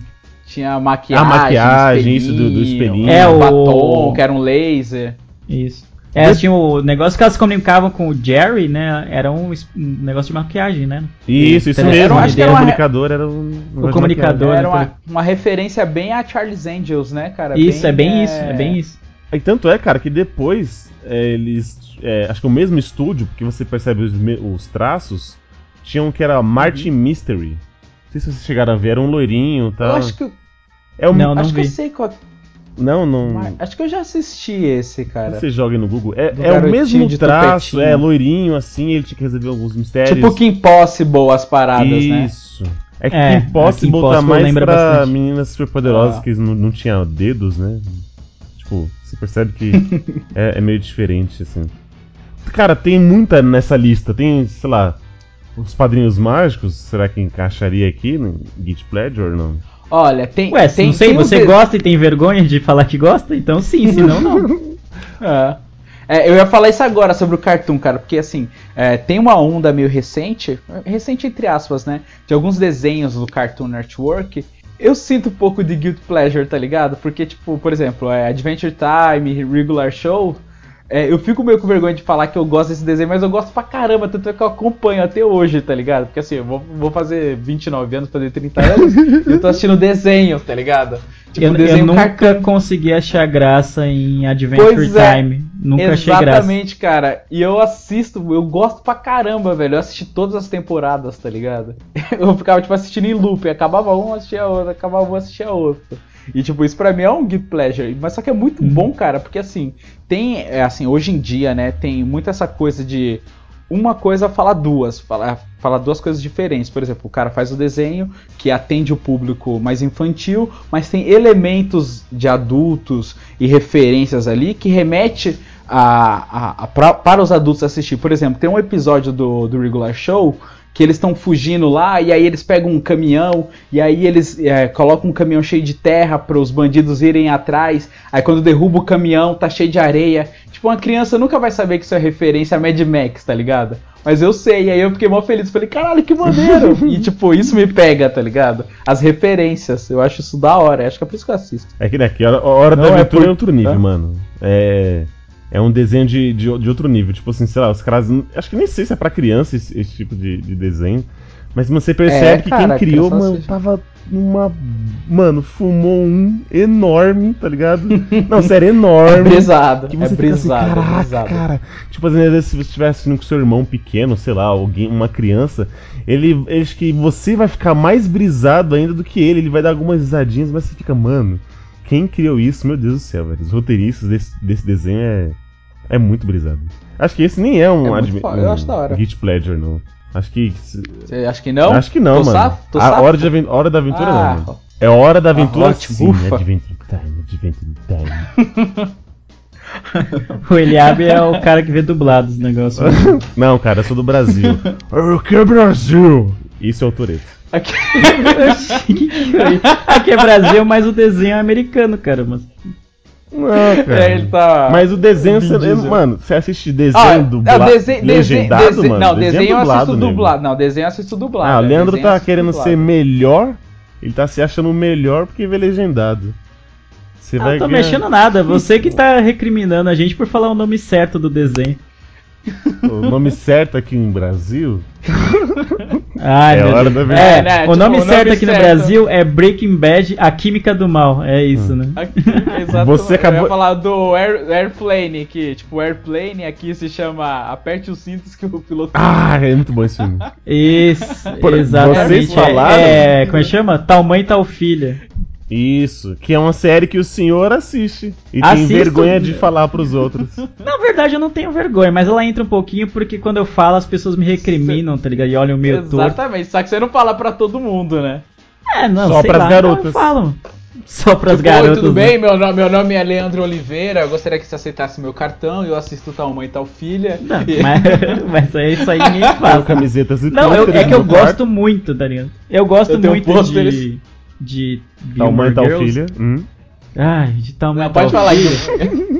Tinha maquiagem, A maquiagem, isso do- do espelhinho. É, o- batom, que era um laser. Isso. É, tinha o negócio que elas comunicavam com o Jerry, né? Era um, es- um negócio de maquiagem, né? Isso, isso Era- mesmo. acho que era o comunicador era um. de comunicador. Era uma, uma referência bem a Charles Angels, né, cara? isso, é bem isso, é bem isso. E tanto é, cara, que depois é, eles. é, acho que o mesmo estúdio, porque você percebe os, os traços, tinha um que era Martin Mystery. Não sei se vocês chegaram a ver, era um loirinho e Eu tal. acho que, eu- É um, Não, não acho que eu vi. sei qual. Não, não. mas Acho que eu já assisti esse, cara. Você joga no Google. É, é o mesmo de traço, tupetinho. é loirinho assim, ele tinha que resolver alguns mistérios. Tipo Kim Possible, as paradas, né? Isso. É que É, Kim Possible a Kim tá mais pra bastante. meninas superpoderosas Ah. que não, não tinham dedos, né? Tipo, você percebe que é, é meio diferente, assim. Cara, tem muita nessa lista. Tem, sei lá, os padrinhos mágicos. Será que encaixaria aqui no Git Pleasure ou não? Olha, tem. Ué, tem, não sei, você de- gosta e tem vergonha de falar que gosta? Então sim, senão não. É. É, eu ia falar isso agora sobre o Cartoon, cara, porque assim, é, tem uma onda meio recente, recente entre aspas, né? De alguns desenhos do Cartoon Network. Eu sinto um pouco de guilt pleasure, tá ligado? Porque, tipo, por exemplo, é, Adventure Time, Regular Show. É, eu fico meio com vergonha de falar que eu gosto desse desenho, mas eu gosto pra caramba, tanto é que eu acompanho até hoje, tá ligado? Porque assim, eu vou, vou fazer 29 anos, fazer 30 anos, e eu tô assistindo desenhos, tá ligado? Tipo, eu, um eu nunca cartoon. consegui achar graça em Adventure Pois é, Time. Nunca achei graça. Exatamente, cara. E eu assisto, eu gosto pra caramba, velho. Eu assisti todas as temporadas, tá ligado? Eu ficava, tipo, assistindo em loop. Acabava um, assistia a outra. Acabava um, assistia a outra. E, tipo, isso pra mim é um guilty pleasure. Mas só que é muito bom, cara, porque, assim, tem, é, assim, hoje em dia, né, tem muito essa coisa de uma coisa fala duas, fala, fala duas coisas diferentes. Por exemplo, o cara faz o desenho que atende o público mais infantil, mas tem elementos de adultos e referências ali que remete a, a- a- pra- para os adultos assistir. Por exemplo, tem um episódio do, do Regular Show que eles estão fugindo lá e aí eles pegam um caminhão e aí eles é, colocam um caminhão cheio de terra para os bandidos irem atrás. Aí quando derruba o caminhão tá cheio de areia. Tipo, uma criança nunca vai saber que isso é referência a Mad Max, tá ligado? Mas eu sei, aí eu fiquei mó feliz. Falei, caralho, que maneiro! e tipo, isso me pega, tá ligado? As referências, eu acho isso da hora. Acho que é por isso que eu assisto. É que daqui, a hora, a hora Não, da é aventura é, por- outro nível, mano. É. É um desenho de, de, de outro nível. Tipo assim, sei lá, os caras. Acho que nem sei se é pra criança esse, esse tipo de, de desenho. Mas você percebe É, que cara, quem criou, criança mano, tava numa. Mano, fumou um enorme, tá ligado? Não, sério, É enorme. brisado, Que é você assim, brisado, é caraca, brisado. cara. Tipo, às vezes, se você assistindo com seu irmão pequeno, sei lá, alguém, uma criança, ele, ele acho que você vai ficar mais brisado ainda do que ele. Ele vai dar algumas risadinhas, mas você fica, mano, quem criou isso? Meu Deus do céu, velho. Os roteiristas desse, desse desenho é, é muito brisado. Acho que esse nem é um, É admi- eu um acho da hora. Guilty Pleasure, não. Acho que. Você acha que não? Acho que não, Tô mano. safo? Tô a hora, de aven- hora da aventura Ah, não, mano. É hora da aventura ótimo, sim. ufa. Adventure time, Adventure time. O Eliabe é o cara que vê dublado os negócios. Não, cara, eu sou do Brasil. Eu que é Brasil? Isso é o Toreto. Aqui-? Aqui é Brasil, mas o desenho é americano, cara. Mas... Não, cara. É, ele tá. Mas o desenho, você, Diesel. mano, você assiste Ah, desenho dublado, não, desenho, desenho, legendado, desenho- mano? não, desenho, eu assisto nego. dublado. Não, desenho eu assisto dublado. Ah, o é, Leandro desenho tá querendo dublado. ser melhor, ele tá se achando melhor porque vê legendado. Você Ah, vai não tô ganhar- mexendo nada. Você que tá recriminando a gente por falar o nome certo do desenho. O nome certo aqui em Brasil Ai, É hora da É, verdade. É, né, o tipo, nome o nome certo aqui no certo. Brasil é Breaking Bad, a química do mal. É isso, né? Aqui, exato, Você acabou- Eu ia falar do Air, Airplane, que tipo, Airplane aqui se chama Aperte os cintos que o piloto. Ah, é muito bom esse filme. Isso, Por- exatamente. vocês falaram- É, como é que chama? Tal mãe, tal filha. Isso, que é uma série que o senhor assiste e Assisto. tem vergonha de falar pros outros. Na verdade, eu não tenho vergonha, mas ela entra um pouquinho porque quando eu falo as pessoas me recriminam, tá ligado? E olham meio torto. Exatamente, só que você não fala pra todo mundo, né? É, não, Só sei pras lá, garotas. Não falam. Só pras Tipo, garotas. Oi, tudo né? bem? Meu nome, meu nome é Leandro Oliveira. Eu gostaria que você aceitasse meu cartão. Eu assisto tal mãe, tal filha. Não, E- mas, mas é isso aí ninguém faz. camisetas e Não, eu- é que eu gosto muito, tá ligado? Eu gosto Eu muito pôsteres. de. De. Tal mãe, tal Girls. filha. Hum. Ai, de tal mãe, Não, tal pode falar filha. isso.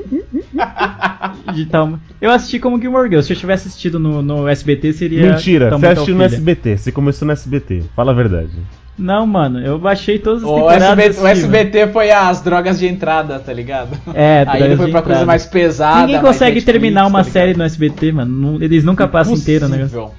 De tal... Eu assisti como Gilmore Girls. Se eu tivesse assistido no, no SBT, seria. Mentira, Tal você Mãe, Tal assistiu no Filha. SBT, você começou no SBT, fala a verdade. Não, mano, eu baixei todas as O temporadas. SBT, o. SBT foi as drogas de entrada, tá ligado? É, Aí ele foi pra coisa mais pesada. Ninguém consegue Netflix, terminar uma tá série no SBT, mano. Eles nunca passam inteiro o negócio.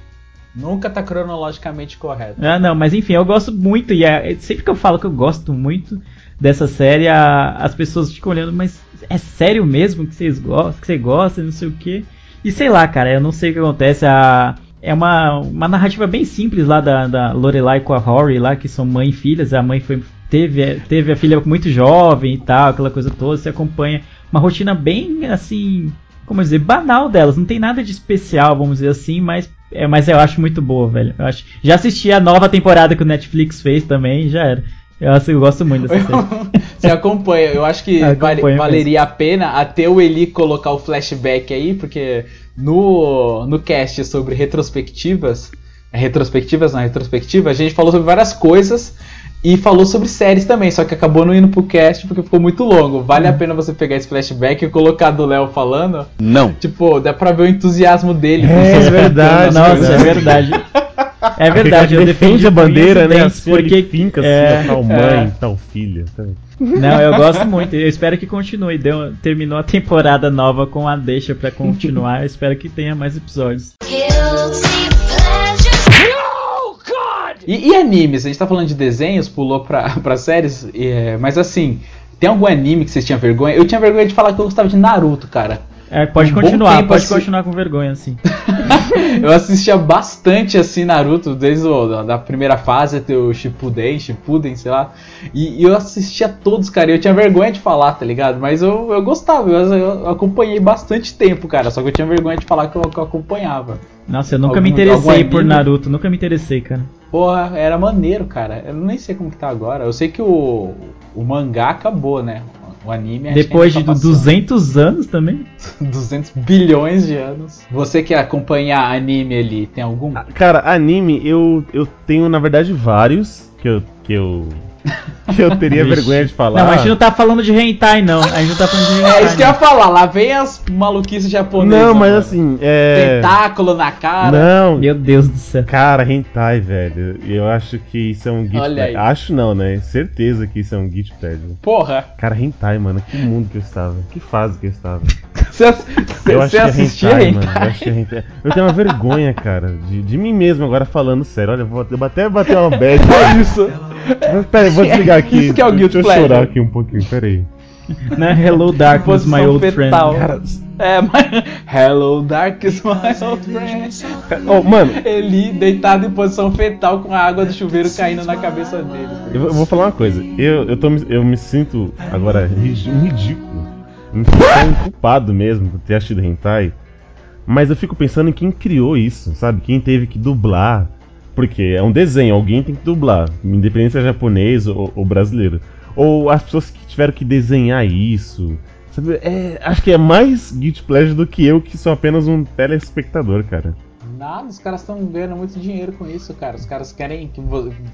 Nunca tá cronologicamente correto. Ah, não, mas enfim, eu gosto muito, e é- sempre que eu falo que eu gosto muito dessa série, a- as pessoas ficam olhando, mas é sério mesmo que vocês gostam, que você gosta, não sei o quê. E sei lá, cara, eu não sei o que acontece. A, é uma, uma narrativa bem simples lá da, da Lorelai com a Rory lá, que são mãe e filhas. A mãe foi, teve, teve a filha muito jovem e tal, aquela coisa toda. Você acompanha uma rotina bem assim, como dizer, banal delas. Não tem nada de especial, vamos dizer assim, mas, é, mas eu acho muito boa, velho. Eu acho, já assisti a nova temporada que o Netflix fez também, já era. Eu, acho- eu gosto muito dessa série. Você acompanha, eu acho que vale- mesmo. valeria a pena até o Eli colocar o flashback aí, porque no, no cast sobre retrospectivas, retrospectivas não, retrospectiva, a gente falou sobre várias coisas e falou sobre séries também, só que acabou não indo pro cast porque ficou muito longo. Vale a Hum. pena você pegar esse flashback e colocar do Léo falando? Não. Tipo, dá pra ver o entusiasmo dele. É, é essas verdade, pequenas Nossa, é coisas. verdade. É verdade, ele eu defende a bandeira, né? porque finca assim, é, tal mãe, tal filha. Não, eu gosto muito. Eu espero que continue. Deu, terminou a temporada nova com a deixa pra continuar. Eu espero que tenha mais episódios. Guilty. E, e animes? A gente tá falando de desenhos, pulou pra, pra séries, é, mas assim, tem algum anime que vocês tinham vergonha? Eu tinha vergonha de falar que eu gostava de Naruto, cara. É, pode Um continuar, pode assim- continuar com vergonha, assim. eu assistia bastante assim Naruto, desde o, da, primeira fase até o Shippuden, Shippuden, sei lá. E, e eu assistia todos, cara. e Eu tinha vergonha de falar, tá ligado? Mas eu, eu gostava, eu, eu acompanhei bastante tempo, cara. Só que eu tinha vergonha de falar que eu, que eu acompanhava. Nossa, eu nunca Algum- me interessei por? Naruto, nunca me interessei, cara. Porra, era maneiro, cara. Eu nem sei como que tá agora. Eu sei que o, o mangá acabou, né? O anime Depois de ainda tá passando. 200 anos também. 200 bilhões de anos. Você que acompanha anime ali, tem algum? Ah, Cara, anime, eu, eu tenho, na verdade, vários que eu. Que eu, eu teria Vixe. vergonha de falar. Não, a gente não tá falando de hentai, não. A gente não tá falando de hentai. É isso que eu ia não. falar, lá vem as maluquices japonesas. Não, mas mano. assim, é. Tentáculo na cara. Não, Meu Deus do céu. cara, hentai, velho. Eu acho que isso é um guilty Olha aí. Acho não, né? Certeza que isso é um guilty pleasure. Porra. Cara, hentai, mano. Que mundo que eu estava. Que fase que eu estava. Você, Eu você acho que assistia hentai, hentai? mano. Eu hentai. Tenho uma vergonha, cara, de, de mim mesmo agora falando sério. Olha, eu vou até bater uma bad. É isso. Mas, Pera aí, vou desligar aqui. Isso que é o guilty Deixa eu chorar aqui um pouquinho, pera aí. Né? Hello Darkness, my old friend. fetal. Cara, É, mas. Hello, Darkest my old friend. oh, mano, Ele deitado em posição fetal com a água do chuveiro caindo na cabeça dele. eu vou, eu vou falar uma coisa. Eu, eu, tô, me- eu me sinto agora ri- ridículo. Eu me sinto tão culpado mesmo por ter assistido hentai. Mas eu fico pensando em quem criou isso, sabe? Quem teve que dublar. Porque é um desenho, alguém tem que dublar. Independente se é japonês ou, ou brasileiro. Ou as pessoas que tiveram que desenhar isso. Sabe? É, acho que é mais guilty pleasure do que eu, que sou apenas um telespectador, cara. Nada, os caras estão ganhando muito dinheiro com isso, cara. Os caras querem que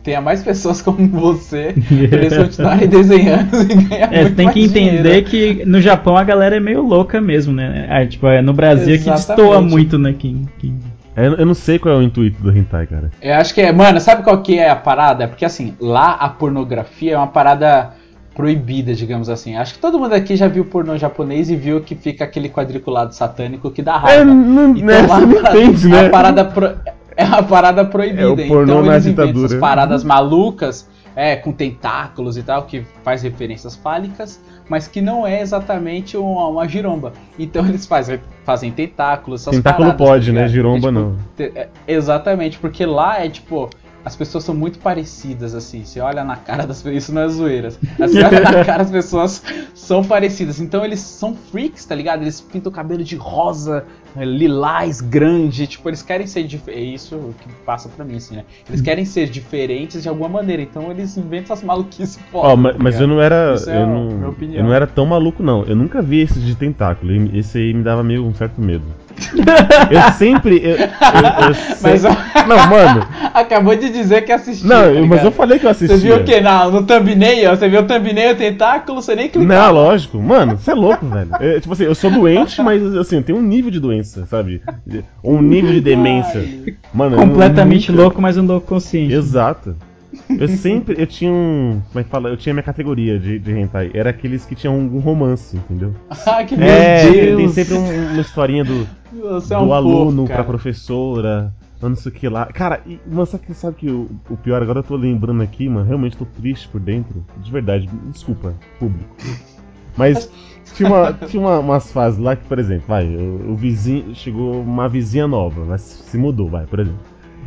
tenha mais pessoas como você pra eles continuarem desenhando e ganhar É, muito tem que mais entender dinheiro. que no Japão a galera é meio louca mesmo, né? É, tipo, é no Brasil que Exatamente. destoa muito, né? Quem, quem- É, Eu não sei qual é o intuito do hentai, cara. Eu acho que é, mano, sabe qual que é a parada? Porque assim, lá a pornografia é uma parada proibida, digamos assim. Acho que todo mundo aqui já viu pornô japonês e viu que fica aquele quadriculado satânico que dá É, raiva. não, Então, né, lá você não a parada- entende, é né? uma parada pro- é uma parada proibida. É o pornô então na eles ditadura. essas paradas malucas, é, com tentáculos e tal, que faz referências fálicas, mas que não é exatamente uma, uma giromba. Então eles fazem, fazem tentáculos, essas Tentáculo paradas, pode, tá né? ligado? Giromba É, tipo, não. é, exatamente, porque lá é tipo. As pessoas são muito parecidas, assim. Você olha na cara das pessoas. Isso não é zoeira. Você olha na cara, as pessoas são parecidas. Então eles são freaks, tá ligado? Eles pintam o cabelo de rosa, eh, lilás, grande. Tipo, eles querem ser diferentes. É isso que passa pra mim, assim, né? Eles querem ser diferentes de alguma maneira. Então eles inventam as maluquices foda. mas, tá mas eu não era. Isso é eu, a não, minha opinião. eu não era tão maluco, não. Eu nunca vi esse de tentáculo. e Esse aí me dava meio um certo medo. eu sempre. Eu, eu- eu Mas sempre- Não, mano. acabou de dizer que assistiu. Não, tá eu- mas eu falei que eu assistia. Você viu o que? Na, no thumbnail? Você viu o thumbnail, o tentáculo, você nem clicou. Não, lógico. Mano, você é louco, velho. É, tipo assim, eu sou doente, mas assim, eu tenho um nível de doença, sabe? Um nível de demência. Mano, eu completamente nunca- louco, mas um louco consciente. Exato. Eu sempre, eu tinha um, como é que fala? Eu tinha minha categoria de, de hentai. Era aqueles que tinham um romance, entendeu? Ah, que meu é, Deus. tem sempre um- uma historinha do, Você é do um aluno fofo, pra professora, não sei o que lá. Cara, e, mas sabe, que- sabe que o, o pior, agora eu tô lembrando aqui, mano, realmente tô triste por dentro. De verdade, desculpa, público. Mas tinha, uma, tinha uma- umas fases lá que, por exemplo, vai, o, o vizinho, chegou uma vizinha nova, mas se mudou, vai, por exemplo.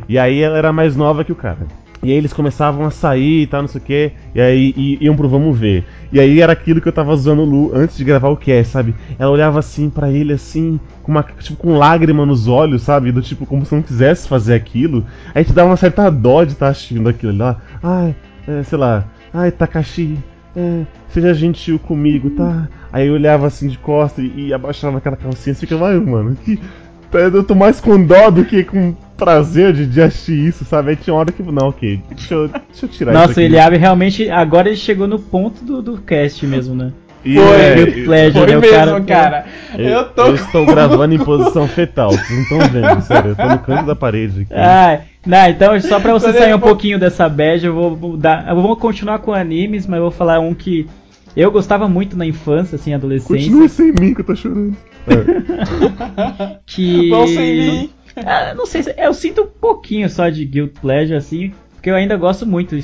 E aí ela era mais nova que o cara. E aí eles começavam a sair e tal, não sei o que. E aí i- iam pro vamos ver. E aí era aquilo que eu tava zoando o Lu antes de gravar o cast, sabe? Ela olhava assim pra ele assim, com uma tipo com lágrima nos olhos, sabe? Do tipo como se não quisesse fazer aquilo. Aí te dava uma certa dó de estar assistindo aquilo lá. Ai, é, sei lá. Ai, Takashi, é, seja gentil comigo, tá? Aí eu olhava assim de costas e, e abaixava aquela calcinha e ficava, ai, mano, que. Eu tô mais com dó do que com prazer de, de assistir isso, sabe? Aí tinha uma hora que. Não, ok, deixa eu, deixa eu tirar isso. Nossa, ele abre realmente. Agora ele chegou no ponto do, do cast mesmo, né? E, Foi, é, Pleasure, Foi né? O mesmo, cara- cara. eu, Eu tô. eu estou gravando em posição fetal, vocês não estão vendo, sério, eu tô no canto da parede aqui. Ah, não, então só pra você Quando sair um pouquinho dessa bad, eu vou mudar. Eu vou continuar com animes, mas eu vou falar um que eu gostava muito na infância, assim, adolescência. Continue sem mim que eu tô chorando. Que. Ah, não sei se. Eu sinto um pouquinho só de Guild Pleasure, assim. Porque eu ainda gosto muito.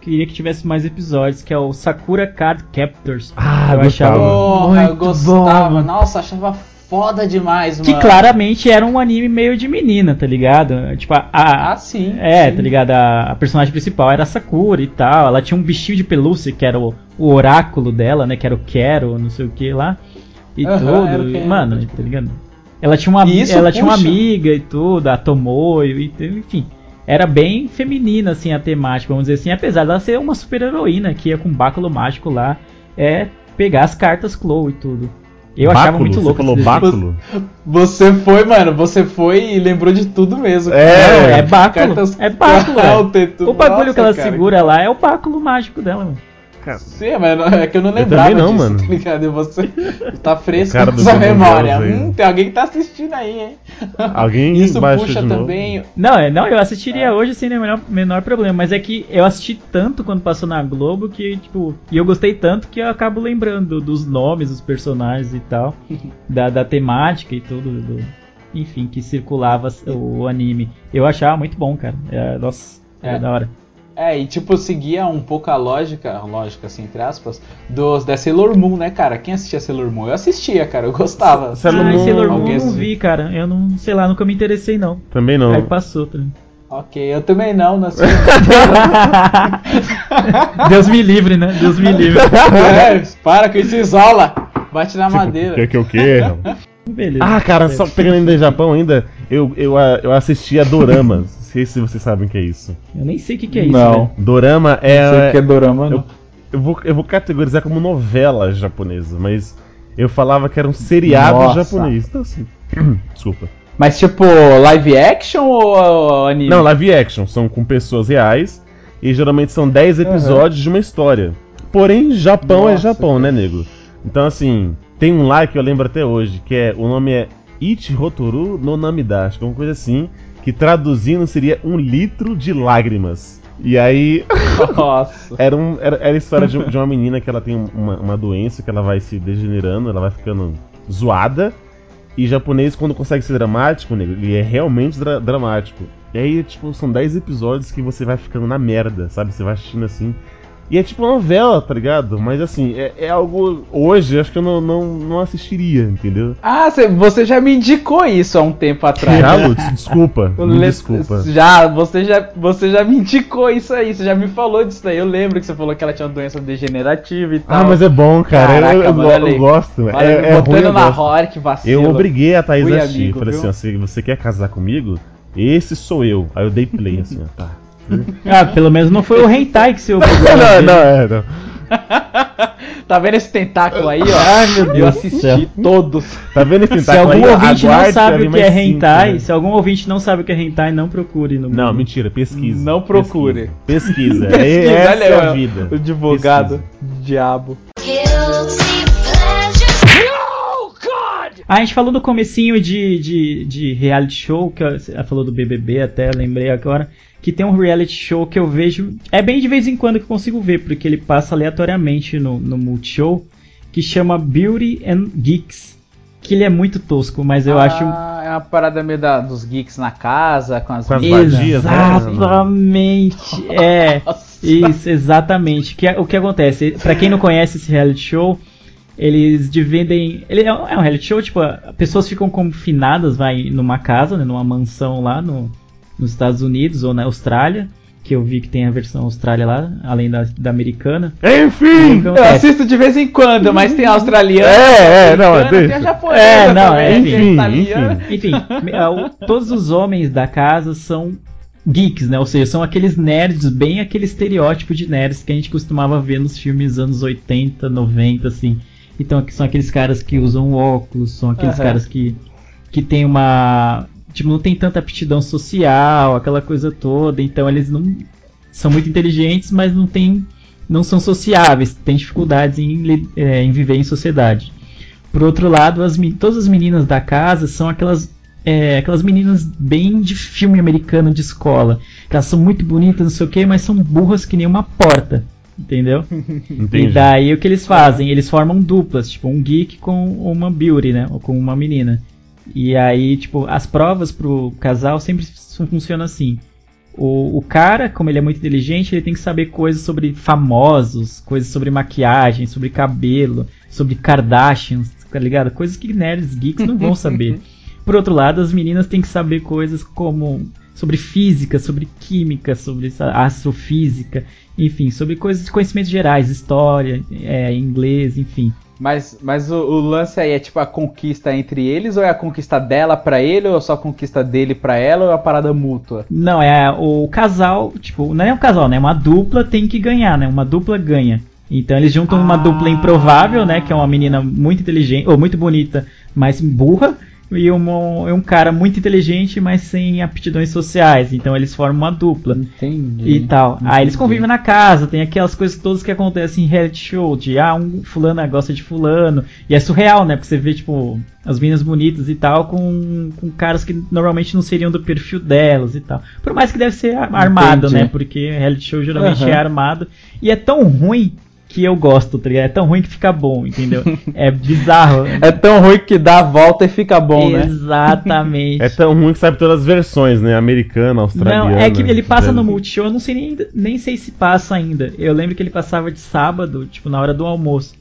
Queria que tivesse mais episódios, que é o Sakura Card Captors. Ah, eu achava. Porra, eu gostava. bom. Nossa, achava foda demais, Que mano. claramente era um anime meio de menina, tá ligado? Tipo, a. a- Ah, sim. É, sim. tá ligado? A, a personagem principal era a Sakura e tal. Ela tinha um bichinho de pelúcia que era o, o oráculo dela, né? Que era o Quero, não sei o que lá. E o tudo. Quero, Mano, tá ligado? Ela tinha uma, E isso ela tinha uma amiga e tudo, a Tomoyo, e, enfim. Era bem feminina, assim, a temática, vamos dizer assim. Apesar dela ser uma super heroína que ia com um báculo mágico lá. É pegar as cartas Chloe e tudo. Eu Báculo? achava muito Você louco. falou esse báculo? Você foi, mano, você foi e lembrou de tudo mesmo. É, Não, é báculo. Cartas É báculo, e O bagulho Nossa, que ela cara, segura lá é o báculo mágico dela, mano. Sim, mano, é que eu não lembrava também não, disso, mano. tá ligado? E você tá fresco cara com Google memória. Hum, tem alguém que tá assistindo aí, hein? Alguém Isso puxa de novo. também. Não, é- não, eu assistiria hoje sem o menor, menor problema, mas é que eu assisti tanto quando passou na Globo que, tipo, e eu gostei tanto que eu acabo lembrando dos nomes, dos personagens e tal, da, da temática e tudo, do- enfim, que circulava o anime. Eu achava muito bom, cara. É, nossa, era É. da hora. É, e tipo, seguia um pouco a lógica, lógica assim, entre aspas, dos, da Sailor Moon, né, cara? Quem assistia Sailor Moon? Eu assistia, cara, eu gostava. Sailor ah, Moon- Sailor Moon eu não vi, cara. Eu não, sei lá, nunca me interessei não. Também não. Aí passou. Tá? Ok, eu também não, não assisti. Deus me livre, né? Deus me livre. é, para com isso, isola! Bate na madeira. Quer que o quê? Beleza. Ah, cara, só pegando ainda Japão ainda, eu, eu, eu assisti a Doramas. Não sei se vocês sabem o que é isso. Eu nem sei o que, que é isso. Não. velho. Dorama é. Não sei o que é dorama, eu, não. eu vou, eu vou categorizar como novela japonesa, mas eu falava que era um seriado Nossa. japonês. Então, assim, desculpa. Mas tipo, live action ou anime? Não, live action, são com pessoas reais e geralmente são 10 episódios de uma história. Porém, Japão é Nossa, Japão, cara. né, nego? Então, assim, tem um lá que eu lembro até hoje, que é o nome é Hotoru no Namida, acho que é uma coisa assim, que traduzindo seria um litro de lágrimas. E aí, Nossa. era, um, era, era a história de, de uma menina que ela tem uma, uma doença que ela vai se degenerando, ela vai ficando zoada. E japonês, quando consegue ser dramático, nego, ele é realmente dra- dramático. E aí, tipo, são 10 episódios que você vai ficando na merda, sabe? Você vai assistindo assim. E é tipo uma novela, tá ligado? Mas assim, é, é algo. Hoje, acho que eu não, não, não assistiria, entendeu? Ah, cê- você já me indicou isso há um tempo atrás. Já, Lutz, desculpa. Eu Me le- desculpa. Já, você já, você já me indicou isso aí, você já me falou disso daí. Eu lembro que você falou que ela tinha uma doença degenerativa e tal. Ah, mas é bom, cara. Eu- Caraca, eu, eu, mano, aí. eu gosto. Olha, é, é botando ruim, eu na hora que vacilo. Eu obriguei a Thaís Fui a assistir. amigo, Falei viu? assim, ó, você, você quer casar comigo? Esse sou eu. Aí eu dei play, assim, ó, tá. Ah, pelo menos não foi o hentai que você obrigou. não, ver. não, é, não. Tá vendo esse tentáculo aí, ó? Ai, meu Eu Deus do assisti céu. todos. Tá vendo esse Se tentáculo algum aí? ouvinte não sabe o que é mais cinco, hentai, né? se algum ouvinte não sabe o que é hentai, não procure no Não, mentira, pesquisa. Não procure. Pesquisa. pesquisa. Pesquisa, é, essa olha é a vida. O advogado, Pesquisa. diabo. Guilty a gente falou no comecinho de, de, de reality show, que ela falou do BBB até, lembrei agora, que tem um reality show que eu vejo, é bem de vez em quando que eu consigo ver, porque ele passa aleatoriamente no, no Multishow, que chama Beauty and Geeks, que ele é muito tosco, mas eu acho... Ah, é uma parada meio da, dos geeks na casa, com as Com as vadias, né? Exatamente, é. Nossa. Isso, exatamente. Que, é- o que acontece? Pra quem não conhece esse reality show, eles dividem. Ele é um é um reality show, tipo, a- pessoas ficam confinadas, vai numa casa, né, numa mansão lá no, nos Estados Unidos ou na Austrália. Que eu vi que tem a versão Austrália lá, além da, da americana. Enfim! Eu acontece? assisto de vez em quando, mas tem australiano. É, é, não, americana, tem a japonesa É, não, também, é, a enfim, enfim. Enfim, o- todos os homens da casa são geeks, né? Ou seja, são aqueles nerds, bem aquele estereótipo de nerds que a gente costumava ver nos filmes anos 80, 90, assim. Então são aqueles caras que usam óculos, são aqueles Aham. caras que, que tem uma. Tipo, não tem tanta aptidão social, aquela coisa toda. Então eles não. São muito inteligentes, mas não tem. Não são sociáveis, têm dificuldades em, é, em viver em sociedade. Por outro lado, as, todas as meninas da casa são aquelas, é, aquelas meninas bem de filme americano de escola. Elas são muito bonitas, não sei o que, mas são burras que nem uma porta. Entendeu? Entendi. E daí o que eles fazem? Eles formam duplas, tipo um geek com uma beauty, né? Ou com uma menina. E aí, tipo, as provas pro casal sempre fun- funcionam assim. O, o cara, como ele é muito inteligente, ele tem que saber coisas sobre famosos, coisas sobre maquiagem, sobre cabelo, sobre Kardashians, tá ligado? Coisas que nerds, geeks não vão saber. Por outro lado, as meninas têm que saber coisas como sobre física, sobre química, sobre astrofísica, enfim, sobre coisas de conhecimentos gerais, história, é, inglês, enfim. Mas, mas o, o lance aí é tipo a conquista entre eles ou é a conquista dela pra ele ou é só a conquista dele pra ela ou é uma parada mútua? Não, é o casal, tipo, não é um casal, né? Uma dupla tem que ganhar, né? Uma dupla ganha. Então eles juntam uma dupla improvável, né? Que é uma menina muito inteligente, ou muito bonita, mas burra, e um, um cara muito inteligente, mas sem aptidões sociais. Então eles formam uma dupla Entendi. e tal. Aí eles Entendi. convivem na casa, tem aquelas coisas todas que acontecem em reality show, de ah, um fulano gosta de fulano. E é surreal, né? Porque você vê, tipo, as meninas bonitas e tal, com, com caras que normalmente não seriam do perfil delas e tal. Por mais que deve ser ar- armado, Entendi. né? Porque reality show geralmente Aham. é armado. E é tão ruim que eu gosto, tá ligado? É tão ruim que fica bom, entendeu? É bizarro. É tão ruim que dá a volta e fica bom, né? Exatamente. É tão ruim que sabe todas as versões, né? Americana, australiana. Não, é que ele passa no velho. Multishow, eu não sei nem, nem sei se passa ainda. Eu lembro que ele passava de sábado, tipo, na hora do almoço.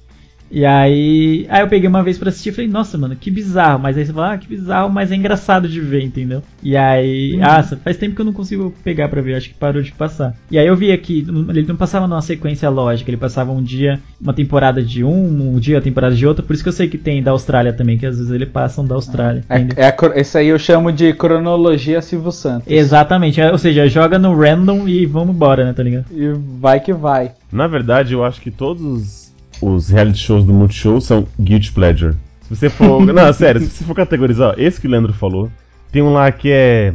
E aí. Aí eu peguei uma vez pra assistir e falei, nossa, mano, que bizarro. Mas aí você fala, ah, que bizarro, mas é engraçado de ver, entendeu? E aí. Ah, faz tempo que eu não consigo pegar pra ver, acho que parou de passar. E aí eu vi aqui, ele não passava numa sequência lógica, ele passava um dia, uma temporada de um, um dia a temporada de outro, por isso que eu sei que tem da Austrália também, que às vezes ele passam da Austrália. É, é a esse aí eu chamo de cronologia Silvio Santos. Exatamente, é, ou seja, joga no random e vamos embora, né, tá ligado? E vai que vai. Na verdade, eu acho que todos os- reality shows do Multishow são guilty pleasure. Se você for. não, sério, se você for categorizar, ó, esse que o Leandro falou, tem um lá que é.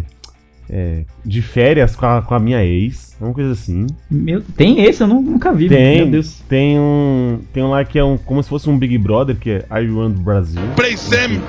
é, de férias com a, com a minha ex, uma coisa assim. Meu, tem esse, eu nu- nunca vi, Tem, meu Deus. tem um. Tem um lá que é um. como se fosse um Big Brother, que é Are You One do Brasil.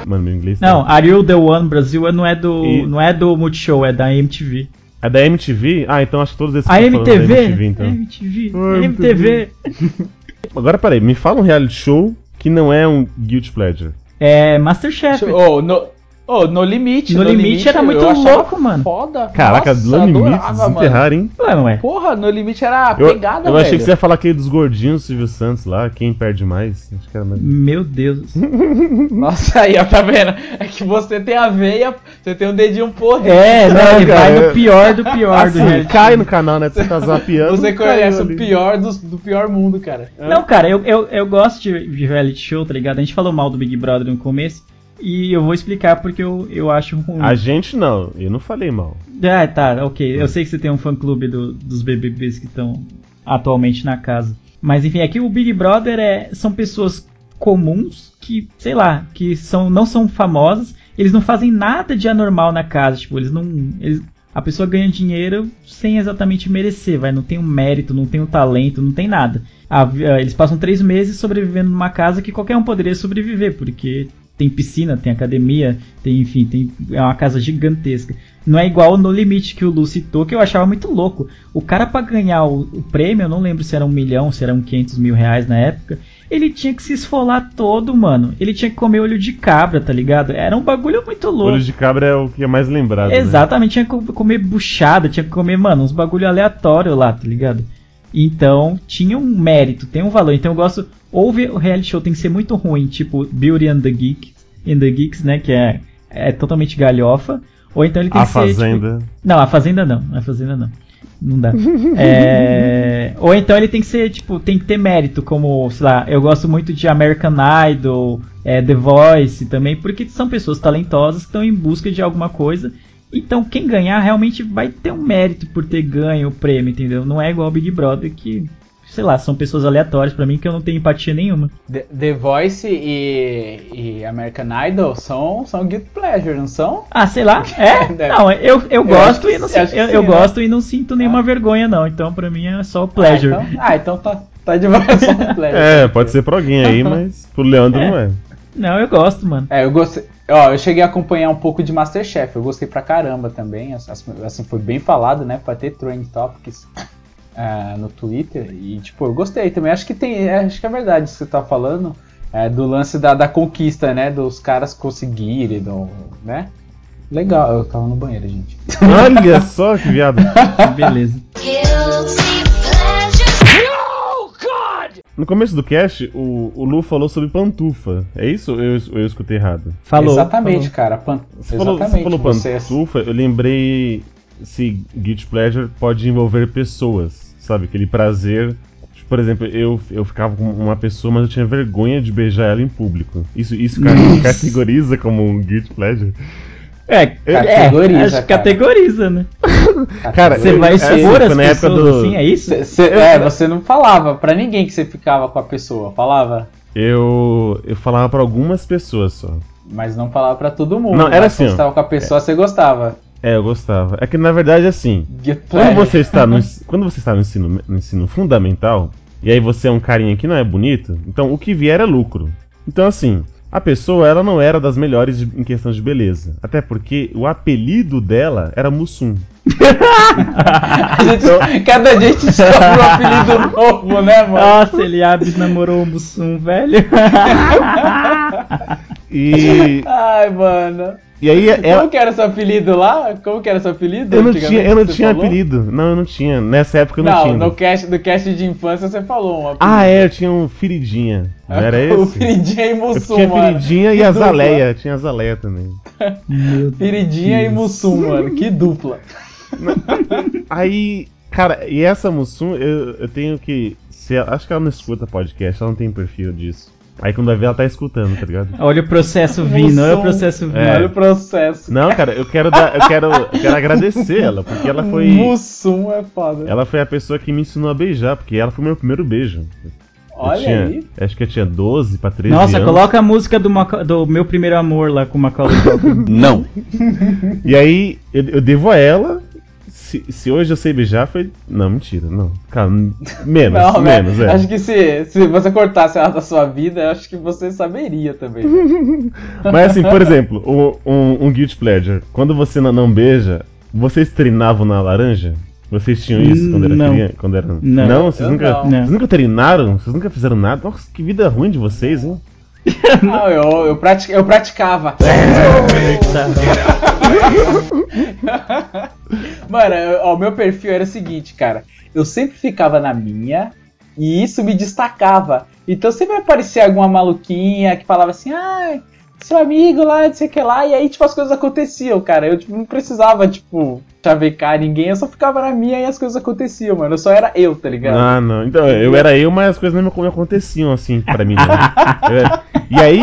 Mano, meu inglês tá- Não, Are You The One Brasil não é do, E- não é do Multishow, é da MTV. É da MTV? Ah, então acho que todos esses A MTV? é da MTV, então. MTV, Ah, MTV. Agora peraí, me fala um reality show que não é um guilty pleasure. É Masterchef. Oh, no, oh, no limite. No Limite era muito eu louco, mano. Foda. Caraca, Nossa, no limite, adorava, mano. desenterrar, hein? É? Porra, no limite era Eu, pegada, eu velho. achei que você ia falar aquele dos gordinhos Silvio Santos lá, quem perde mais. Acho que era mais... Meu Deus. Nossa, aí, ó, tá vendo? É que você tem a veia, você tem um dedinho podre. É, não, ele cara, vai é- no pior do pior do Assim, reality cai no canal, né? Você tá zapeando. Você conhece o pior dos, do pior mundo, cara. Não, cara, eu, eu, eu gosto de, de reality show, tá ligado? A gente falou mal do Big Brother no começo. E eu vou explicar porque eu, eu acho ruim. A gente não, eu não falei mal. Ah, tá, ok. Eu sei que você tem um fã clube do- dos BBBs que estão atualmente na casa. Mas enfim, aqui o Big Brother é, são pessoas comuns que, sei lá, que são, não são famosas. Eles não fazem nada de anormal na casa. Tipo, eles não. eles- a pessoa ganha dinheiro sem exatamente merecer, vai. Não tem um mérito, não tem um talento, não tem nada. A ah, eles passam três meses sobrevivendo numa casa que qualquer um poderia sobreviver, porque tem piscina, tem academia, tem, enfim, tem, é uma casa gigantesca. Não é igual no limite que o Lu citou, que eu achava muito louco. O cara pra ganhar o, o prêmio, eu não lembro se era um milhão, se era um 500 mil reais na época, ele tinha que se esfolar todo, mano. Ele tinha que comer olho de cabra, tá ligado? Era um bagulho muito louco. Olho de cabra é o que é mais lembrado. né? Exatamente, tinha que co- comer buchada, tinha que comer, mano, uns bagulho aleatório lá, tá ligado? Então, tinha um mérito, tem um valor. Então eu gosto. Ou ver o reality show tem que ser muito ruim, tipo Beauty and the Geek, and the Geeks, né? Que é, é totalmente galhofa. Ou então ele tem A que ser. tipo, Fazenda. não, a Fazenda não. A Fazenda não. Não dá. É, Ou então ele tem que ser, tipo, tem que ter mérito, como, sei lá, eu gosto muito de American Idol, é, The Voice também, porque são pessoas talentosas que estão em busca de alguma coisa. Então quem ganhar realmente vai ter um mérito por ter ganho o prêmio, entendeu? Não é igual Big Brother que, sei lá, são pessoas aleatórias pra mim que eu não tenho empatia nenhuma. The, The Voice e, e American Idol são, são guilty pleasure, não são? Ah, sei lá. É? Deve. Não, eu, eu gosto acho que e não sim, sinto, eu, sim, eu né? gosto e não sinto nenhuma vergonha não. Então pra mim é só o pleasure. Ah, então, ah, então tá, tá de um pleasure. É, pode ser pra alguém aí, mas pro Leandro não é. Não, eu gosto, mano. É, eu gostei. Ó, eu cheguei a acompanhar um pouco de Masterchef, eu gostei pra caramba também. as- as- Assim, foi bem falado, né? Pra ter Trend Topics ah, no Twitter. E, tipo, eu gostei também. Acho que tem. é, Acho que é verdade isso que você tá falando. é, do lance da, da conquista, né? Dos caras conseguirem, do, né? Legal, eu tava no banheiro, gente. Olha só que viado. Beleza. No começo do cast, o, o Lu falou sobre pantufa. É isso ou eu, eu escutei errado? Falou. Exatamente, falou. cara. pan- Você falou, Exatamente. você falou você- pantufa, eu lembrei se Guilty Pleasure pode envolver pessoas, sabe? Aquele prazer. Tipo, Por exemplo, eu, eu ficava com uma pessoa, mas eu tinha vergonha de beijar ela em público. Isso, isso ca- categoriza como um Guilty Pleasure? É, Categoriza, é, que cara. categoriza, né? Cara, Você vai é assim, expor as foi na época pessoas do- assim, é isso? Cê- cê- é, você não falava pra ninguém que você ficava com a pessoa, falava, Eu, eu falava pra algumas pessoas só. mas não falava pra todo mundo. Não, era assim, você tava com a pessoa, você gostava. É, eu gostava. É que na verdade assim, Get quando você está no, quando você está no ensino, no ensino fundamental, e aí você é um carinha que não é bonito, então o que vier é lucro. Então assim, a pessoa ela não era das melhores de- em questão de beleza. Até porque o apelido dela era Mussum. Gente- cada dia a gente descobre um apelido novo, né, mano? Nossa, Eliabes namorou o Mussum, velho. E, Ai, mano. E aí ela, Como que era seu apelido lá? Como que era seu apelido? eu não tinha, eu não tinha falou? apelido. Não, eu não tinha. Nessa época eu não, Não, tinha. no cast, no cast de infância você falou um apelido. Ah, é, eu tinha um Feridinha. Não era esse? o Feridinha e Eu Mussum, tinha mano. Feridinha e Azaleia. Tinha Azaleia também. Feridinha e Mussum, mano. Que dupla. Aí, cara, e essa Mussum, eu, eu tenho que. Se ela- acho que ela não escuta podcast, ela não tem perfil disso. Aí quando vai ver, ela tá escutando, tá ligado? Olha o processo vindo, olha o processo vindo. É. Olha o processo. Não, cara, eu quero dar, eu quero, eu quero agradecer ela, porque ela foi. Mussum é foda. Ela foi a pessoa que me ensinou a beijar, porque ela foi meu primeiro beijo. Eu Olha tinha- aí. Acho que eu tinha 12 pra 13 Nossa, anos. coloca a música do, Maca- do meu primeiro amor lá com o Macaulay. Não. E aí, eu, eu devo a ela. Se, se hoje eu sei beijar, foi. Não, mentira, não. Cara, menos, Não, menos, velho. é. Acho que se, se você cortasse ela da sua vida, eu acho que você saberia também. Mas assim, por exemplo, o- um, um Guilty Pleasure. Quando você não, não beija, vocês treinavam na laranja? Vocês tinham isso quando era Não. criança? Quando era... Não. vocês Eu nunca, não. vocês nunca treinaram? Vocês nunca fizeram nada? Nossa, que vida ruim de vocês, hein? Não, eu, eu, pratic, eu praticava. Mano, eu- ó, o meu perfil era o seguinte, cara. Eu sempre ficava na minha e isso me destacava. Então sempre aparecia alguma maluquinha que falava assim, ah, seu amigo lá, não sei o que lá. E aí, tipo, as coisas aconteciam, cara. Eu, tipo, não precisava, tipo, chavecar ninguém. Eu só ficava na minha e as coisas aconteciam, mano. Eu só era eu, tá ligado? Ah, não. Então, eu era eu, mas as coisas não me aconteciam assim pra mim. Eu- e aí,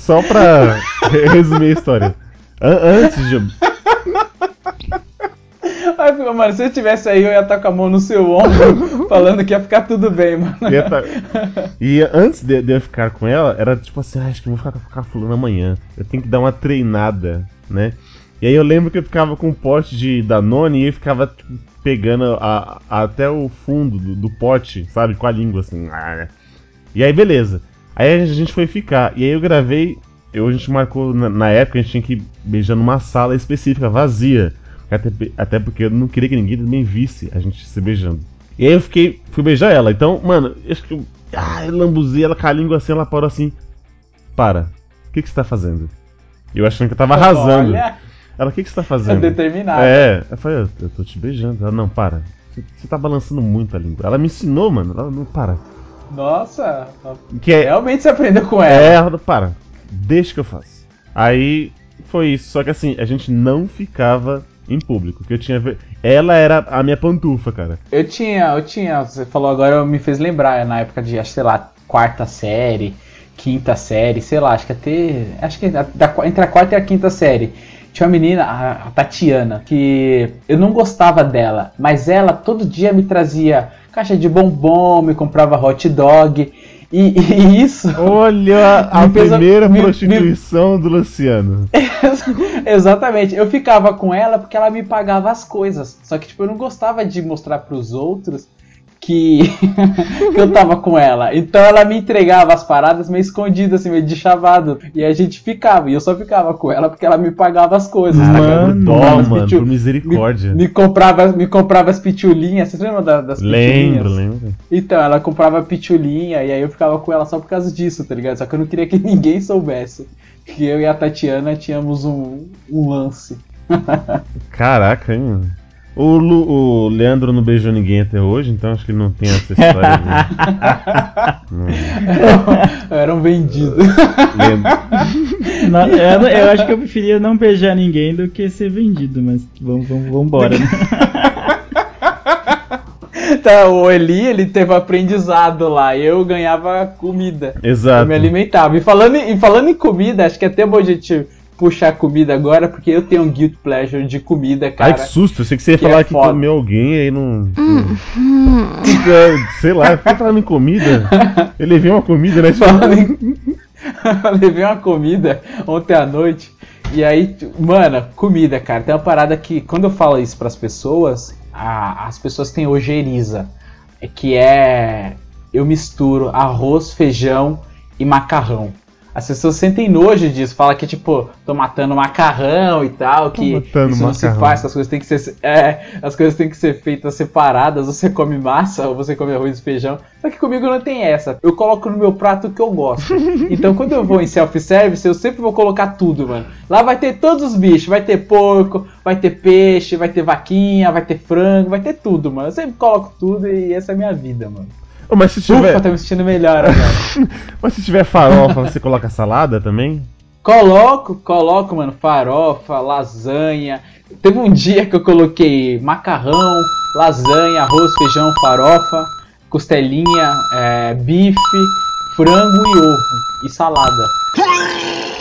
só pra re- resumir a história. An- antes de. Aí, mano, se eu tivesse aí, eu ia estar com a mão no seu ombro, falando que ia ficar tudo bem, mano. tá- E antes de, de eu ficar com ela, era tipo assim, ah, acho que eu vou ficar com a fulana amanhã. Eu tenho que dar uma treinada, né? E aí eu lembro que eu ficava com um pote de Danone e eu ficava tipo, pegando a- a- até o fundo do, do pote, sabe? Com a língua assim. ah. E aí beleza. Aí a gente foi ficar. E aí eu gravei. Eu, a gente marcou na, na época, a gente tinha que beijar numa sala específica, vazia. Até, até porque eu não queria que ninguém também visse a gente se beijando. E aí eu fiquei. Fui beijar ela. Então, mano, acho que eu. Ah, eu lambuzei ela com a língua assim, ela parou assim. Para. O que, que você tá fazendo? Eu achando que eu tava arrasando. Olha, Ela, o que, que você tá é fazendo? determinado. É, eu falei, eu, eu tô te beijando. Ela, não, para. Você, você tá balançando muito a língua. Ela me ensinou, mano. Ela não para. Nossa, Que é. realmente você aprendeu com ela. É, ela, para. Deixa que eu faço. Aí foi isso. Só que assim, a gente não ficava em público. Que eu tinha. Ela era a minha pantufa, cara. Eu tinha, eu tinha, você falou agora, me fez lembrar, na época de, acho, sei lá, quarta série, quinta série, sei lá, acho que até. Acho que entre a quarta e a quinta série. Tinha uma menina, a Tatiana, que eu não gostava dela, mas ela todo dia me trazia caixa de bombom, me comprava hot dog. E, e isso. Olha a Me primeira me- prostituição do Luciano. Exatamente. Eu ficava com ela porque ela me pagava as coisas. Só que, tipo, eu não gostava de mostrar pros outros que, que eu tava com ela. Então ela me entregava as paradas meio escondidas, assim, meio de chavado. E a gente ficava. E eu só ficava com ela porque ela me pagava as coisas. Caraca, Mano, dó, mano, pichu- por misericórdia. Me comprava, me comprava as pitulinhas. Vocês lembram da- das pitulinhas? Lembro, lembro. Então, ela comprava pitulinha e aí eu ficava com ela só por causa disso, tá ligado? Só que eu não queria que ninguém soubesse que eu e a Tatiana tínhamos um, um lance. Caraca, hein, mano. O, Lu- o Leandro não beijou ninguém até hoje, então acho que ele não tem essa história. de- Não. Eu era um vendido. Não, eu, eu acho que eu preferia não beijar ninguém do que ser vendido, mas vamos, vamos, vamos embora, né? Tá, o Eli, ele teve aprendizado lá. Eu ganhava comida. Eu Exato. me alimentava. E falando, em- e falando em comida, acho que é até bom a gente puxar comida agora, porque eu tenho um guilt pleasure de comida, cara. Ai, que susto. Eu sei que você ia que falar é que foda. comeu alguém aí não. É, Sei lá, fica falando em comida. Eu levei uma comida, né? Falando em- eu levei uma comida ontem à noite. E aí, mano, comida, cara. Tem uma parada que, quando eu falo isso pras pessoas, a- as pessoas têm ojeriza. É que é. Eu misturo arroz, feijão e macarrão. As pessoas sentem nojo disso, fala que, tipo, tô matando macarrão e tal, que isso não se macarrão. faz, as coisas têm que ser. É, as coisas têm que ser feitas separadas, você come massa ou você come arroz e feijão. Só que comigo não tem essa. Eu coloco no meu prato o que eu gosto. Então quando eu vou em self-service, eu sempre vou colocar tudo, mano. Lá vai ter todos os bichos, vai ter porco, vai ter peixe, vai ter vaquinha, vai ter frango, vai ter tudo, mano. Eu sempre coloco tudo e essa é a minha vida, mano. Mas se tiver, Ufa, tô me sentindo melhor agora. mas se tiver farofa, você coloca salada também? Coloco, coloco, mano, farofa, lasanha. Teve um dia que eu coloquei macarrão, lasanha, arroz, feijão, farofa, costelinha, é, bife, frango e ovo. E salada.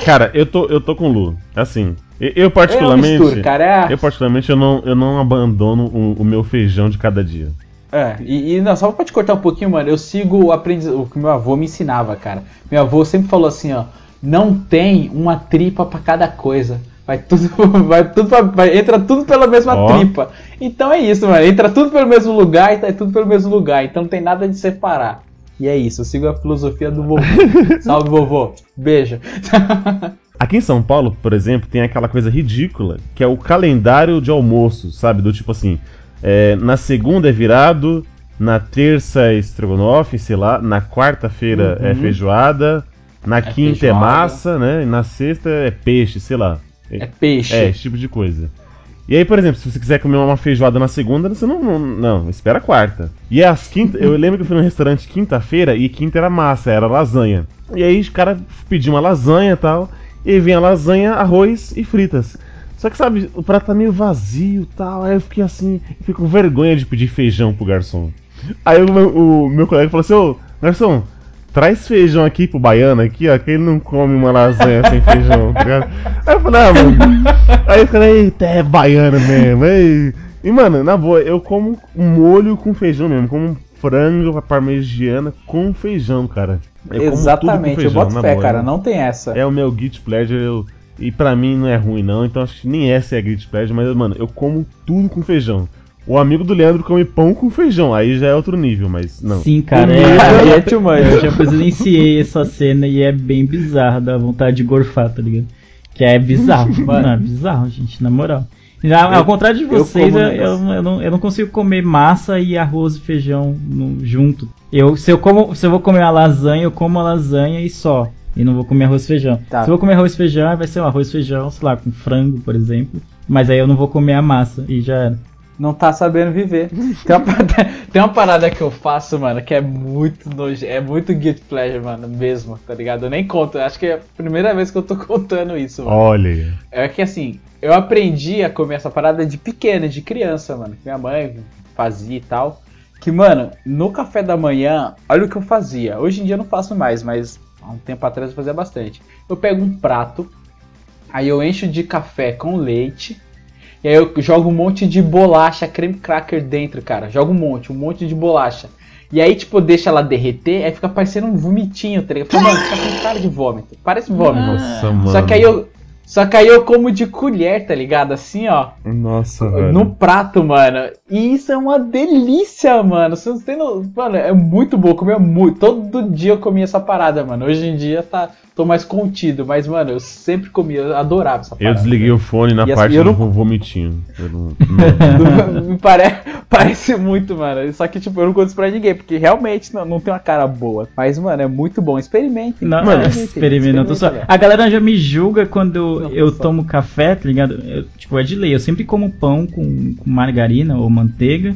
Cara, eu tô, eu tô com o Lu. Assim, eu, eu particularmente. mistura, cara. É, Eu particularmente eu não, eu não abandono o, o meu feijão de cada dia. É, e, e não, só pra te cortar um pouquinho, mano, eu sigo o aprendizado, o que meu avô me ensinava, cara. Meu avô sempre falou assim, ó, não tem uma tripa pra cada coisa. Vai tudo, vai tudo pra- vai- entra tudo pela mesma Ó. tripa. Então é isso, mano. Entra tudo pelo mesmo lugar e tá tudo pelo mesmo lugar. Então não tem nada de separar. E é isso, eu sigo a filosofia do vovô. Salve, vovô. Beijo. Aqui em São Paulo, por exemplo, tem aquela coisa ridícula que é o calendário de almoço, sabe? Do tipo assim, é, na segunda é virado, na terça é estrogonofe, sei lá, na quarta-feira é feijoada, na quinta feijoada. é massa, né? E na sexta é peixe, sei lá. É peixe. É, esse tipo de coisa. E aí, por exemplo, se você quiser comer uma feijoada na segunda, você não. Não, não, espera a quarta. E às quinta, eu lembro que eu fui no restaurante quinta-feira e quinta era massa, era lasanha. E aí os caras pediam uma lasanha e tal. E aí vem a lasanha, arroz e fritas. Só que sabe, o prato tá meio vazio e tal. Aí eu fiquei assim, eu fiquei com vergonha de pedir feijão pro garçom. Aí o meu, o meu colega falou assim, ô, garçom, traz feijão aqui pro baiano aqui, ó, que ele não come uma lasanha sem feijão, tá ligado? Aí eu falei, ah, mano. Aí eu falei, eita, é baiano mesmo. ei. E, mano, na boa, eu como molho com feijão mesmo, como frango à parmegiana com feijão, cara. Eu Exatamente, eu feijão, boto na fé, boa, cara. né? Não tem essa. É o meu guilty pleasure, eu- e pra mim não é ruim não, então acho que nem essa é a guilty pleasure, mas, mano, eu como tudo com feijão. O amigo do Leandro come pão com feijão, aí já é outro nível, mas não. Sim, cara, Comigo é, é too much. eu já presenciei essa cena e é bem bizarro, dá vontade de gorfar, tá ligado? Que é bizarro, mano, é bizarro, gente, na moral. E, ao, ao contrário de vocês, eu, eu, eu não, eu não consigo comer massa e arroz e feijão no- junto. Eu, se, eu como, se eu vou comer uma lasanha, eu como a lasanha e só. E não vou comer arroz e feijão. Tá. Se eu vou comer arroz e feijão, vai ser um arroz e feijão, sei lá, com frango, por exemplo. Mas aí eu não vou comer a massa e já era. Não tá sabendo viver. Tem uma, parada, tem uma parada que eu faço, mano, que é muito noje, é muito guilty pleasure, mano, mesmo, tá ligado? Eu nem conto, acho que é a primeira vez que eu tô contando isso, mano. Olha aí. É que assim, eu aprendi a comer essa parada de pequena, de criança, mano. que Minha mãe fazia e tal. Que, mano, no café da manhã, olha o que eu fazia. Hoje em dia eu não faço mais, mas há um tempo atrás eu fazia bastante. Eu pego um prato, aí eu encho de café com leite, e aí eu jogo um monte de bolacha, creme cracker dentro, cara. Jogo um monte, um monte de bolacha. E aí, tipo, deixa ela derreter, aí fica parecendo um vomitinho, tá ligado? Fica, Mano, fica com cara de vômito. Parece vômito. Nossa, mano. Só que aí eu. Só que aí eu como de colher, tá ligado? Assim, ó. Nossa, velho. No prato, mano. E isso é uma delícia, mano. Você não tem no... Mano, é muito bom. Comer muito. Todo dia eu comia essa parada, mano. Hoje em dia tá... tô mais contido. Mas, mano, eu sempre comia. Eu adorava essa Eu parada. desliguei o fone na E assim, parte eu do não- vomitinho. Eu não- Me pare... Parece muito, mano. Só que, tipo, eu não conto isso pra ninguém. Porque realmente não, não tem uma cara boa. Mas, mano, é muito bom. Experimentem. Não, Mano, é, experimenta. eu tô só- Experimenta, A galera já me julga quando Eu tomo café, tá ligado? Eu, tipo, é de lei. Eu sempre como pão com, com margarina ou manteiga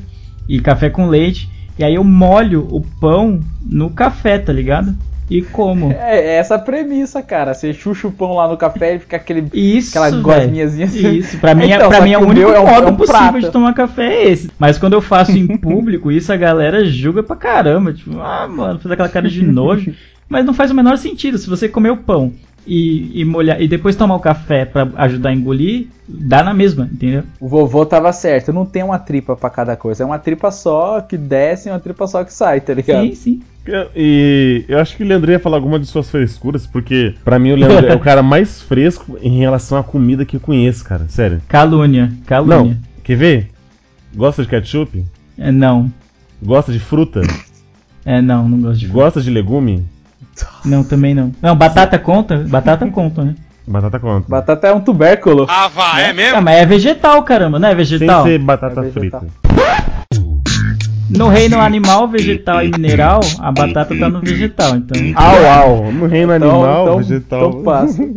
e café com leite. E aí eu molho o pão no café, tá ligado? E como. É, é essa a premissa, cara. Você chucha o pão lá no café e fica aquele. Isso, Aquela gosminhazinha assim. Isso, pra mim, é- Então, pra mim é o único é um- modo é um possível de tomar café é esse. Mas quando eu faço em público, isso a galera julga pra caramba. Tipo, ah, mano, faz aquela cara de nojo. Mas não faz o menor sentido. Se você comer o pão e, e molhar e depois tomar o café pra ajudar a engolir, dá na mesma, entendeu? O vovô tava certo, não tem uma tripa pra cada coisa, é uma tripa só que desce e uma tripa só que sai, tá ligado? Sim, sim. E eu acho que o Leandro ia falar alguma de suas frescuras, porque pra mim o Leandro é o cara mais fresco em relação à comida que eu conheço, cara. Sério. Calúnia, calúnia. Não, quer ver? Gosta de ketchup? É não. Gosta de fruta? É não, não gosto de Gosta de legume? Não, também não. Não, batata conta? Batata conta, né? Batata conta. Batata é um tubérculo. Ah, vá, é mesmo? Ah, mas é vegetal, caramba, não é vegetal? ser batata É frita. No reino animal, vegetal e mineral, a batata tá no vegetal, então. Au, au. No reino Então- animal, então- vegetal. então passa.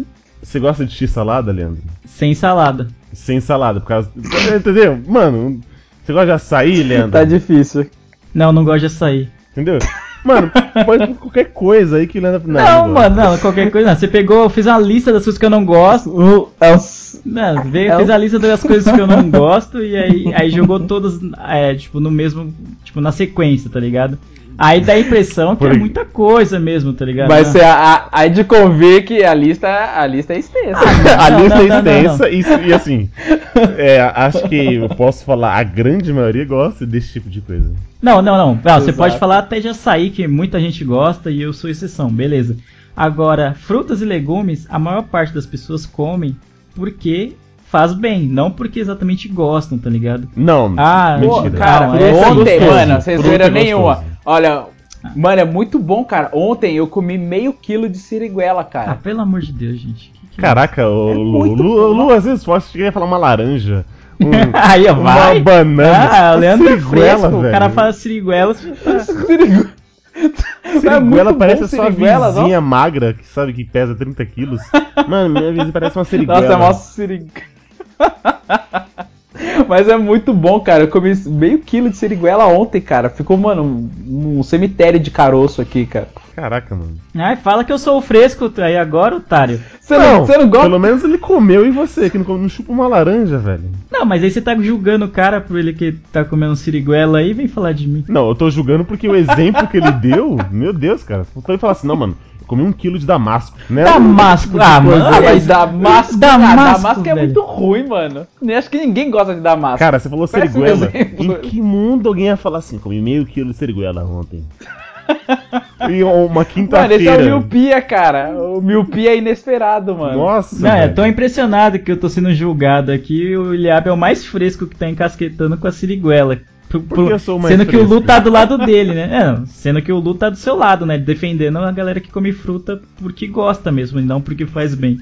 Você gosta de x-salada, Leandro? Sem salada. Sem salada, por causa. Entendeu? Mano, você gosta de açaí, Leandro? Tá difícil. Não, não gosto de açaí. Entendeu? Mano, pode qualquer coisa aí que Leandro. Não, gosto. mano, não, qualquer coisa. Não. Você pegou, eu fiz uma lista das coisas que eu não gosto. Um- Não, veio, É fez a lista das coisas que eu não gosto e aí, aí jogou todas, é, tipo, no mesmo. Tipo, na sequência, tá ligado? Aí dá a impressão que Por é muita coisa mesmo, tá ligado? Não. ser a, a, aí de convir que a lista, a lista é extensa. A Não, lista não, é não, não, extensa E, e assim, é, acho que eu posso falar, a grande maioria gosta desse tipo de coisa. Não, não, não. Não, você pode falar até de açaí, que muita gente gosta e eu sou exceção, beleza. Agora, frutas e legumes, a maior parte das pessoas comem porque faz bem, não porque exatamente gostam, tá ligado? Não, Ah, mentira. cara, Não, é ontem, mano, zoeira é nenhuma. Olha, mano, é muito bom, cara. Ontem eu comi meio quilo de siriguela, Ah, cara. pelo amor de Deus, gente. Que que é Caraca, o É Lu, muito Lu, bom. Lu, às vezes posso chegar a falar uma laranja. um- Aí, ó, vai. Uma banana. Ah, o Leandro é Siriguela, fresco, o velho. cara fala siriguela, tá... Siriguela. Siriguela parece a sua siriguela, não? vizinha magra, que sabe que pesa 30 quilos. Mano, minha vizinha parece uma siriguela. Nossa, é mó siriguela. Mas é muito bom, cara. Eu comi meio quilo de siriguela ontem, cara. Ficou, mano, um cemitério de caroço aqui, cara. Caraca, mano. Ai, fala que eu sou o fresco aí agora, otário. Você não, você não gosta? Pelo menos ele comeu e você, que não, não chupa uma laranja, velho. Não, mas aí você tá julgando o cara por ele que tá comendo siriguela aí, vem falar de mim. Não, eu tô julgando porque o exemplo que ele deu, meu Deus, cara. Você pode falar assim, não, mano, comi um quilo de damasco. Né? Damasco, ah, mano. Ah, mas Damasco, Damasco, ah, Damasco é muito ruim, mano. Nem acho que ninguém gosta de Damasco. Cara, você falou Péssimo seriguela. exemplo. Em que mundo alguém ia falar assim, comi meio quilo de seriguela ontem? E uma mano, esse é o quinta-feira. miopia, cara. O miopia é inesperado, mano. Nossa, Não, velho. tô impressionado que eu tô sendo julgado aqui. O Ilhab é o mais fresco que tá encasquetando com a siriguela. Pro- Por que eu sou o mais sendo que o Lu fresco? tá do lado dele, né? É, sendo que o Lu tá do seu lado, né? Defendendo a galera que come fruta porque gosta mesmo, e não porque faz bem.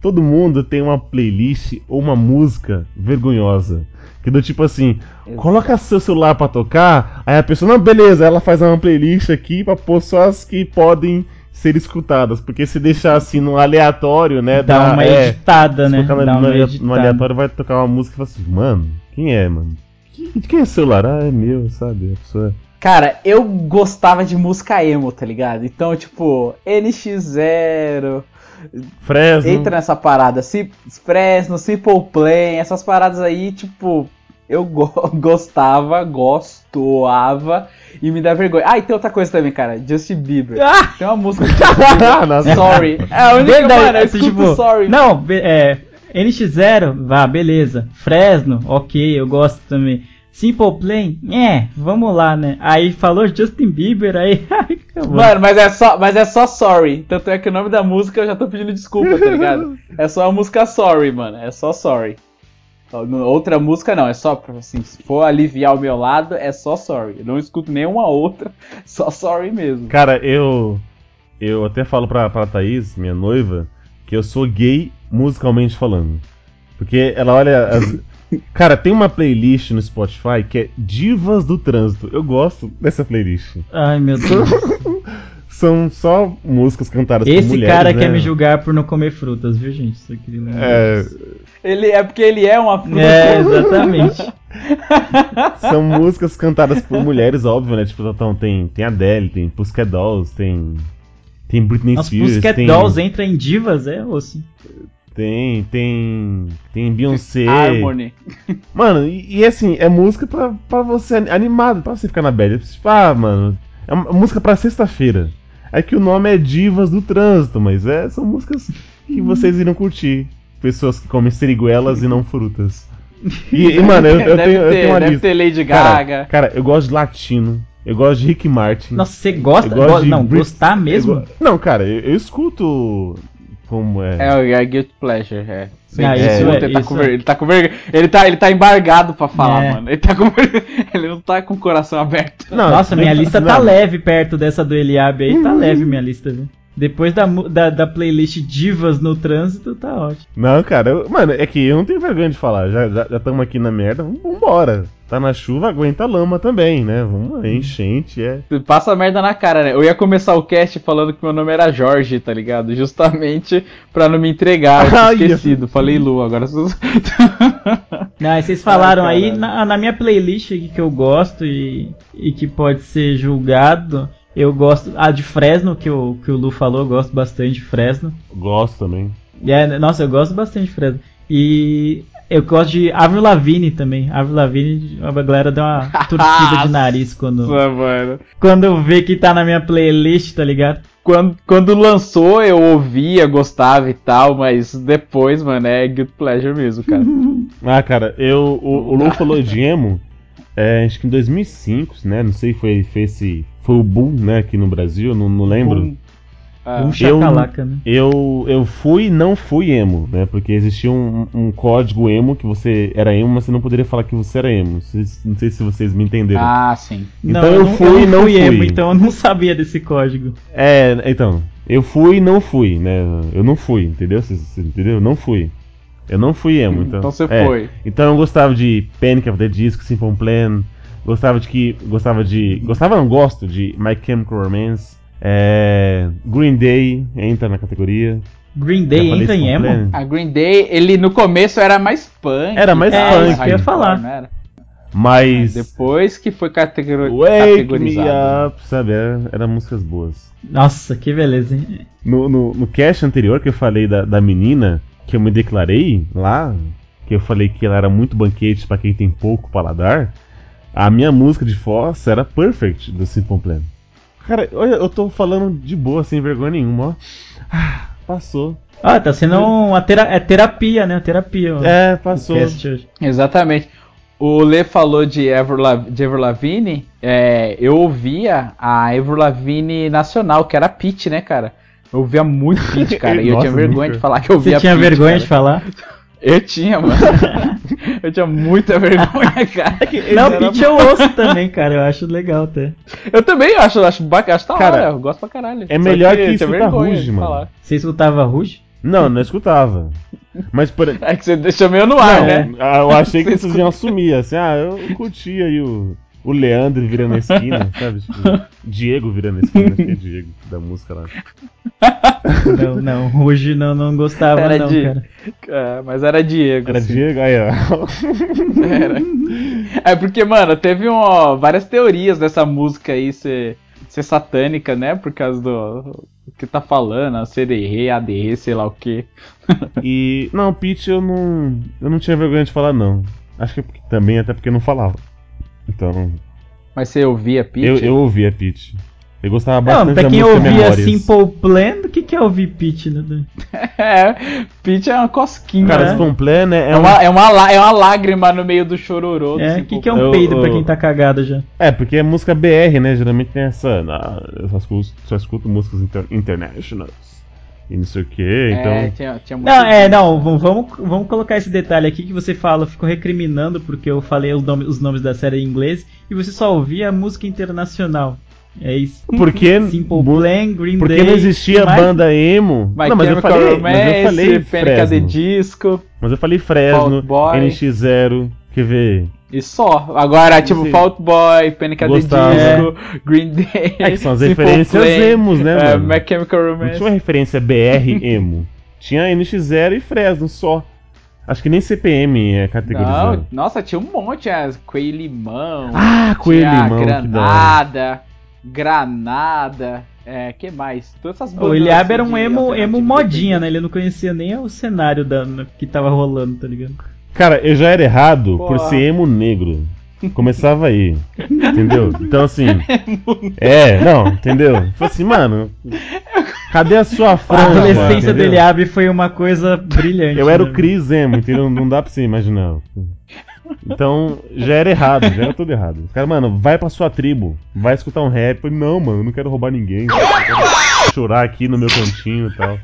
Todo mundo tem uma playlist ou uma música vergonhosa. Que do tipo assim, coloca seu celular pra tocar, aí a pessoa, não, beleza, ela faz uma playlist aqui pra pôr só as que podem ser escutadas. Porque se deixar assim no aleatório, né? Dá uma é, editada, né? Dá no, uma no editada. aleatório vai tocar uma música e fala assim, mano, quem é, mano? De quem é esse celular? Ah, é meu, sabe? A pessoa. Cara, eu gostava de música emo, tá ligado? Então, tipo, NX0, Fresno. entra nessa parada, Fresno, Simple Plan, essas paradas aí, tipo, eu go- gostava, gostava e me dá vergonha. Ah, e tem outra coisa também, cara, Justin Bieber. Ah! Tem uma música Justin Bieber, Nossa. Sorry. É a única, Verdade, mano, eu assim, escuto tipo, Sorry. Não, é. NX0, vá, beleza. Fresno, ok, eu gosto também. Simple Plan, é, vamos lá, né? Aí falou Justin Bieber, aí. acabou. Mano, mas é, só, mas é só Sorry. Tanto é que o nome da música eu já tô pedindo desculpa, tá ligado? É só a música Sorry, mano. É só Sorry. Outra música não, é só, pra, assim, se for aliviar o meu lado, é só Sorry. Eu não escuto nenhuma outra, só Sorry mesmo. Cara, eu. Eu até falo pra, pra Thaís, minha noiva, que eu sou gay musicalmente falando. Porque ela olha. as- Cara, tem uma playlist no Spotify que é Divas do Trânsito. Eu gosto dessa playlist. Ai, meu Deus. São só músicas cantadas por Esse mulheres. cara né? quer me julgar por não comer frutas, viu, gente? Só queria lembrar É, disso. Ele é porque ele é uma fruta. É, exatamente. são músicas cantadas por mulheres, óbvio, né? Tipo, então, tem, tem Adele, tem Pussycat Dolls, tem. Tem Britney Nossa, Spears, Pussycat tem, Dolls entra em divas, é, ou sim? tem, tem, tem Beyoncé. Harmony. Mano, e, e assim, é música pra, pra você animado, pra você ficar na bad. Tipo, ah, mano, é uma música pra sexta-feira. É que o nome é Divas do Trânsito, mas é, são músicas que vocês irão curtir. Pessoas que comem seriguelas e não frutas. E, e, mano, eu, eu tenho, eu ter, tenho uma deve lista. ter Lady Cara, Gaga. cara, eu gosto de latino. Eu gosto de Rick Martin. Nossa, você gosta? Eu gosto Go- de não, Brit- gostar mesmo? Eu go- Não, cara, eu, eu escuto. Como é. É, o é Guilty Pleasure, é. Sim, Ah, isso escuta, é- ele, tá isso com ver- ele tá com vergonha. Ele tá, ele tá embargado pra falar, É. mano. Ele tá com Ele não tá com o coração aberto. Não, Nossa, minha não- lista tá não. leve perto dessa do Eliabe aí, tá leve minha lista, viu? Depois da, da, da playlist Divas no Trânsito, tá ótimo. Não, cara, eu- mano, é que eu não tenho vergonha de falar. Já estamos já, estamos aqui na merda, vamos- vambora. Tá na chuva, aguenta a lama também, né? Vamos lá, enchente, é. Passa a merda na cara, né? Eu ia começar o cast falando que meu nome era Jorge, tá ligado? Justamente pra não me entregar. Eu tinha esquecido. Falei Lu, agora vocês. Não, vocês falaram Ai, aí, na, na minha playlist que eu gosto e, e que pode ser julgado, eu gosto. A de Fresno, que o, que o Lu falou, eu gosto bastante de Fresno. Gosto também. É, nossa, eu gosto bastante de Fresno. E eu gosto de Avril Lavigne também. Avril Lavigne, a galera deu uma torcida de nariz quando, Nossa, mano. quando vê que tá na minha playlist, tá ligado? Quando, quando lançou, eu ouvia, gostava e tal, mas depois, mano, é Guilty Pleasure mesmo, cara. Ah, cara, eu. O, o Lu falou de emo. é, acho que em 2005, né? Não sei, foi, foi esse. Foi o boom, né? Aqui no Brasil, não, não lembro. Ah, Um chacalaca, né? Eu, eu fui e não fui emo, né? Porque existia um, um código emo que você era emo, mas você não poderia falar que você era emo. Vocês- não sei se vocês me entenderam. ah, sim. Então não, eu não- fui e não fui emo, fui. então eu não sabia desse código. É, então, eu fui e não fui, né? Eu não fui, entendeu? Você, você entendeu? Eu não fui. Eu não fui emo, então. Então você é. foi. Então eu gostava de Panic of the Disco, Simple Plan, gostava de que gostava de, gostava não gosto de My Chemical Romance, é, Green Day entra na categoria. Green Day entra em emo? A Green Day, ele no começo era mais punk. Era mais tal, punk. isso que eu ia falar. não era? Mas Depois que foi categori Wake Me categorizado. Up, sabe? Era, era músicas boas. Nossa, que beleza, hein? No, no, no cast anterior que eu falei da, da menina, que eu me declarei lá, que eu falei que ela era muito banquete pra quem tem pouco paladar, a minha música de Foz era Perfect do Simple Plan. Cara, olha, eu tô falando de boa, sem vergonha nenhuma, ó. Ah, passou. Ah, tá sendo uma tera é terapia, né? Terapia. ó, É, passou. Exatamente. O Lê falou de Ever, La- de Ever Lavigne. É, eu ouvia a Ever Lavigne nacional, que era Pitch, né, cara? Eu ouvia muito Pitch, cara. e eu Nossa, tinha vergonha nunca. de falar que eu Você ouvia tinha Pitch, vergonha cara. de falar? Eu tinha, mano. eu tinha muita vergonha, cara. Não, Era- Pitch eu ouço também, cara. Eu acho legal até. Eu também acho, acho, bac- acho da Cara, hora, eu gosto pra caralho. é Só melhor que eu tinha escutar Ruge, mano. falar. Você escutava Ruge? Não, não escutava. Mas por, É que você deixou meio no ar, Não, né? ah, Eu achei que Você vocês iam assumir, assim, ah, eu curti aí o, o Leandro virando a esquina, sabe? Tipo, Diego virando a esquina, acho que é Diego da música lá. Não, não. Ruge não, não gostava, Era não, de- cara. É, mas era Diego. Era assim. Diego, aí ó. Era. É porque, mano, teve um, várias teorias dessa música aí ser, ser satânica, né? Por causa do, do que tá falando, a CDR, ADR, sei lá o que. E, não, Peach eu não, eu não tinha vergonha de falar não. Acho que também até porque eu não falava. Então, Mas você ouvia Pitch? eu, eu ouvia Peach. Eu gostava bastante Não, pra da quem música ouvia Memórias. Simple Plan, o que, que é ouvir Pitch, né? É, Pitch é uma cosquinha. Cara, né? Simple Plan é, É, é um... uma, é, uma, é uma lágrima no meio do chororô. do É, o que, que é um Eu- peido pra eu- quem tá cagado já? É, porque é música BR, né? Geralmente tem essa. ah, Eu só escuto, só escuto músicas inter, internationals. E não sei o que, então. É, tinha, tinha muito Não, é, não, vamos, vamos colocar esse detalhe aqui que você fala, ficou recriminando porque eu falei os nomes, os nomes da série em inglês e você só ouvia a música internacional. É isso. Porque, Simple Plan, Green porque Day. não existia mais? banda emo. My não, mas eu falei, mas eu falei Fresno. Disco Mas eu falei Fresno, Fault Boy. NX0, quer ver? E só. Agora, tipo, Sim. Fault Boy, Panic! at the. Disco, Green Day. É que são as Simple referências emos, né, é, mano? My Chemical Não Romance. tinha uma referência BR emo. tinha NX0 e Fresno só. Acho que nem CPM é Não, categorizado. nossa, tinha um monte, tinha Coelho Limão, Ah, Coelho tinha Limão, que da hora. Granada, Granada, é, que mais? Todas essas O bandas Eliab era um emo, emo modinha, né? Ele não conhecia nem o cenário da, que tava rolando, tá ligado? Cara, eu já era errado Pô. por ser emo negro. Começava aí. Entendeu? Então assim. É, não, entendeu? Falei assim, mano. Cadê a sua A franja? adolescência entendeu? dele abre foi uma coisa brilhante. Eu era o né? Chris Emo, entendeu? Não dá pra você imaginar. Então, já era errado, já era tudo errado. Os caras, mano, vai pra sua tribo, vai escutar um rap. Falei, não, mano, eu não quero roubar ninguém. Eu quero chorar aqui no meu cantinho e tal.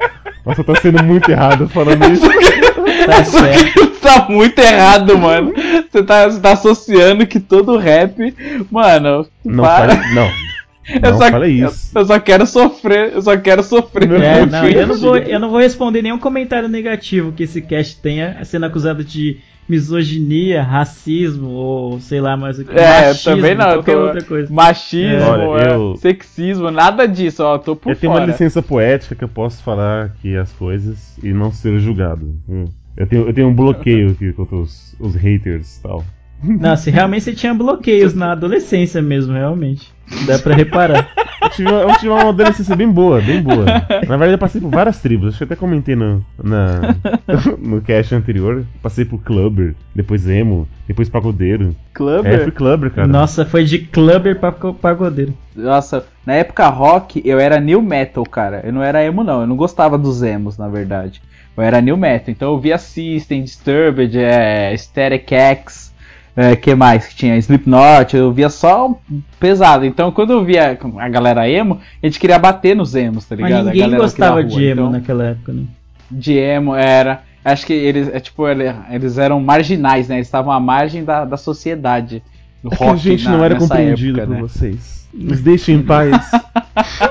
Nossa, tá sendo muito errado falando isso. Tá certo. tá muito errado, mano. Você tá, você tá associando que todo rap. Mano, Não para. não. eu Não só, fale isso. Eu só quero sofrer, eu só quero sofrer. É, não, eu, não vou, eu não vou responder nenhum comentário negativo que esse cast tenha sendo acusado de misoginia, racismo ou sei lá mais o que. É, machismo, também não. eu Qualquer tô- outra coisa. Machismo, É. Olha, é, eu- sexismo, nada disso, ó. Tô por Eu tenho fora. uma licença poética que eu posso falar aqui as coisas e não ser julgado. Hum. Eu tenho, eu tenho um bloqueio aqui contra os, os haters e tal. Não, se realmente você tinha bloqueios na adolescência mesmo, realmente. Dá pra reparar. Eu tive, eu tive uma adolescência bem boa, bem boa. Na verdade, eu passei por várias tribos. Acho que eu até comentei no, na, no cast anterior. Passei por Clubber, depois Emo, depois Pagodeiro. É, Clubber? fui Clubber, cara. Nossa, foi de clubber pra pagodeiro. Nossa, na época rock eu era new metal, cara. Eu não era emo, não. Eu não gostava dos emos, na verdade. Eu era new metal. Então eu via System, Disturbed, é, Static X, é, que mais que tinha? Slipknot. Eu via só pesado. Então quando eu via a galera emo, a gente queria bater nos emos, tá ligado? Mas ninguém gostava de emo Então, naquela época, né? de emo era. Acho que eles, é, tipo, ele- eles eram marginais, né? Eles estavam à margem da, da sociedade. É que a gente na- não era compreendido época, por né? vocês. Nos deixem em paz.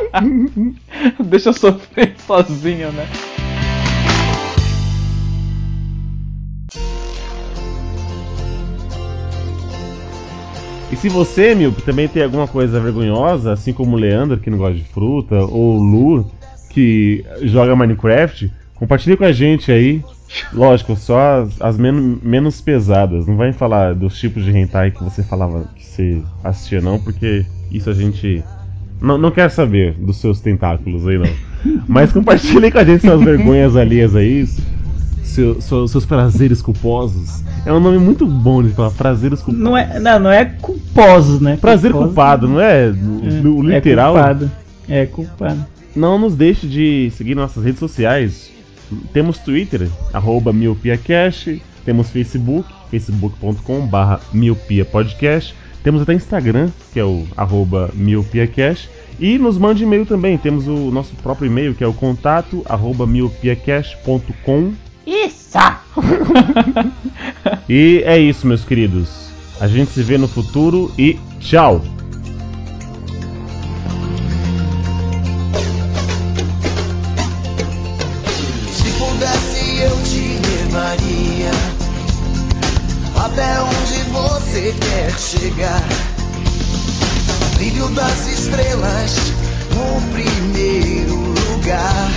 Deixa eu sofrer sozinho, né? E se você, Milp, também tem alguma coisa vergonhosa, assim como o Leandro, que não gosta de fruta, ou o Lu, que joga Minecraft, compartilhe com a gente aí. Lógico, só as, as men- menos pesadas. Não vai falar dos tipos de hentai que você falava que você assistia, não, porque isso a gente. Não, não quer saber dos seus tentáculos aí, não. Mas compartilhe com a gente suas vergonhas alheias aí, seu- seu- seus prazeres culposos. É um nome muito bom de falar, prazeres culposos. Não é, não, não é culposos, né? Prazer Culposos- culpado, não é? O, o É literal. culpado. É culpado. não nos deixe de seguir nossas redes sociais. Temos Twitter, arroba miopiacast. Temos Facebook, facebook.com.br miopiapodcast. Temos até Instagram, que é o arroba miopiacast. E nos mande e-mail também. Temos o nosso próprio e-mail, que é o contato arroba miopiacast.com. Isso! E é isso, meus queridos. A gente se vê no futuro e tchau! Se pudesse eu te levaria até onde você quer chegar. Brilho das estrelas no primeiro lugar.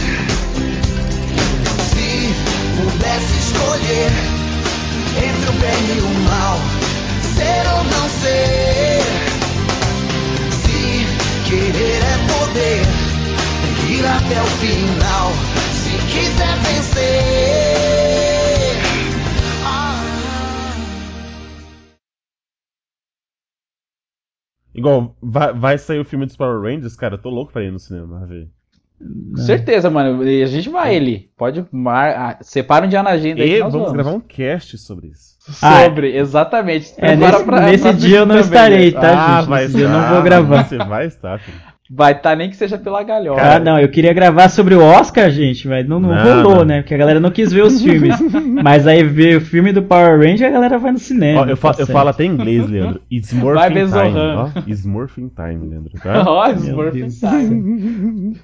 Se pudesse escolher entre o bem e o mal, ser ou não ser. Se querer é poder, tem que ir até o final. Se quiser vencer. Ah. Igual, vai, vai sair o filme dos Power Rangers, cara. Eu tô louco pra ir no cinema ver. Com certeza, mano. E a gente vai ele. Pode mar... ah, separa um dia na agenda aí E que nós vamos vamos. gravar um cast sobre isso. Sobre, exatamente. É, nesse, pra- nesse pra dia eu não estarei, também, né? tá, gente? Nesse dia eu não vou gravar. Você vai estar, filho. Vai estar nem que seja pela galhofa. Ah, não, eu queria gravar sobre o Oscar, gente, mas não, não, Não, rolou, não. né? Porque a galera não quis ver os filmes. mas aí ver o filme do Power Ranger, a galera vai no cinema. Ó, eu, fa- tá eu falo até em inglês, Leandro. It's Vai morphing ver time. Ó, It's morphing time, Leandro, tá? Ó, Meu Smurf Deus. Time.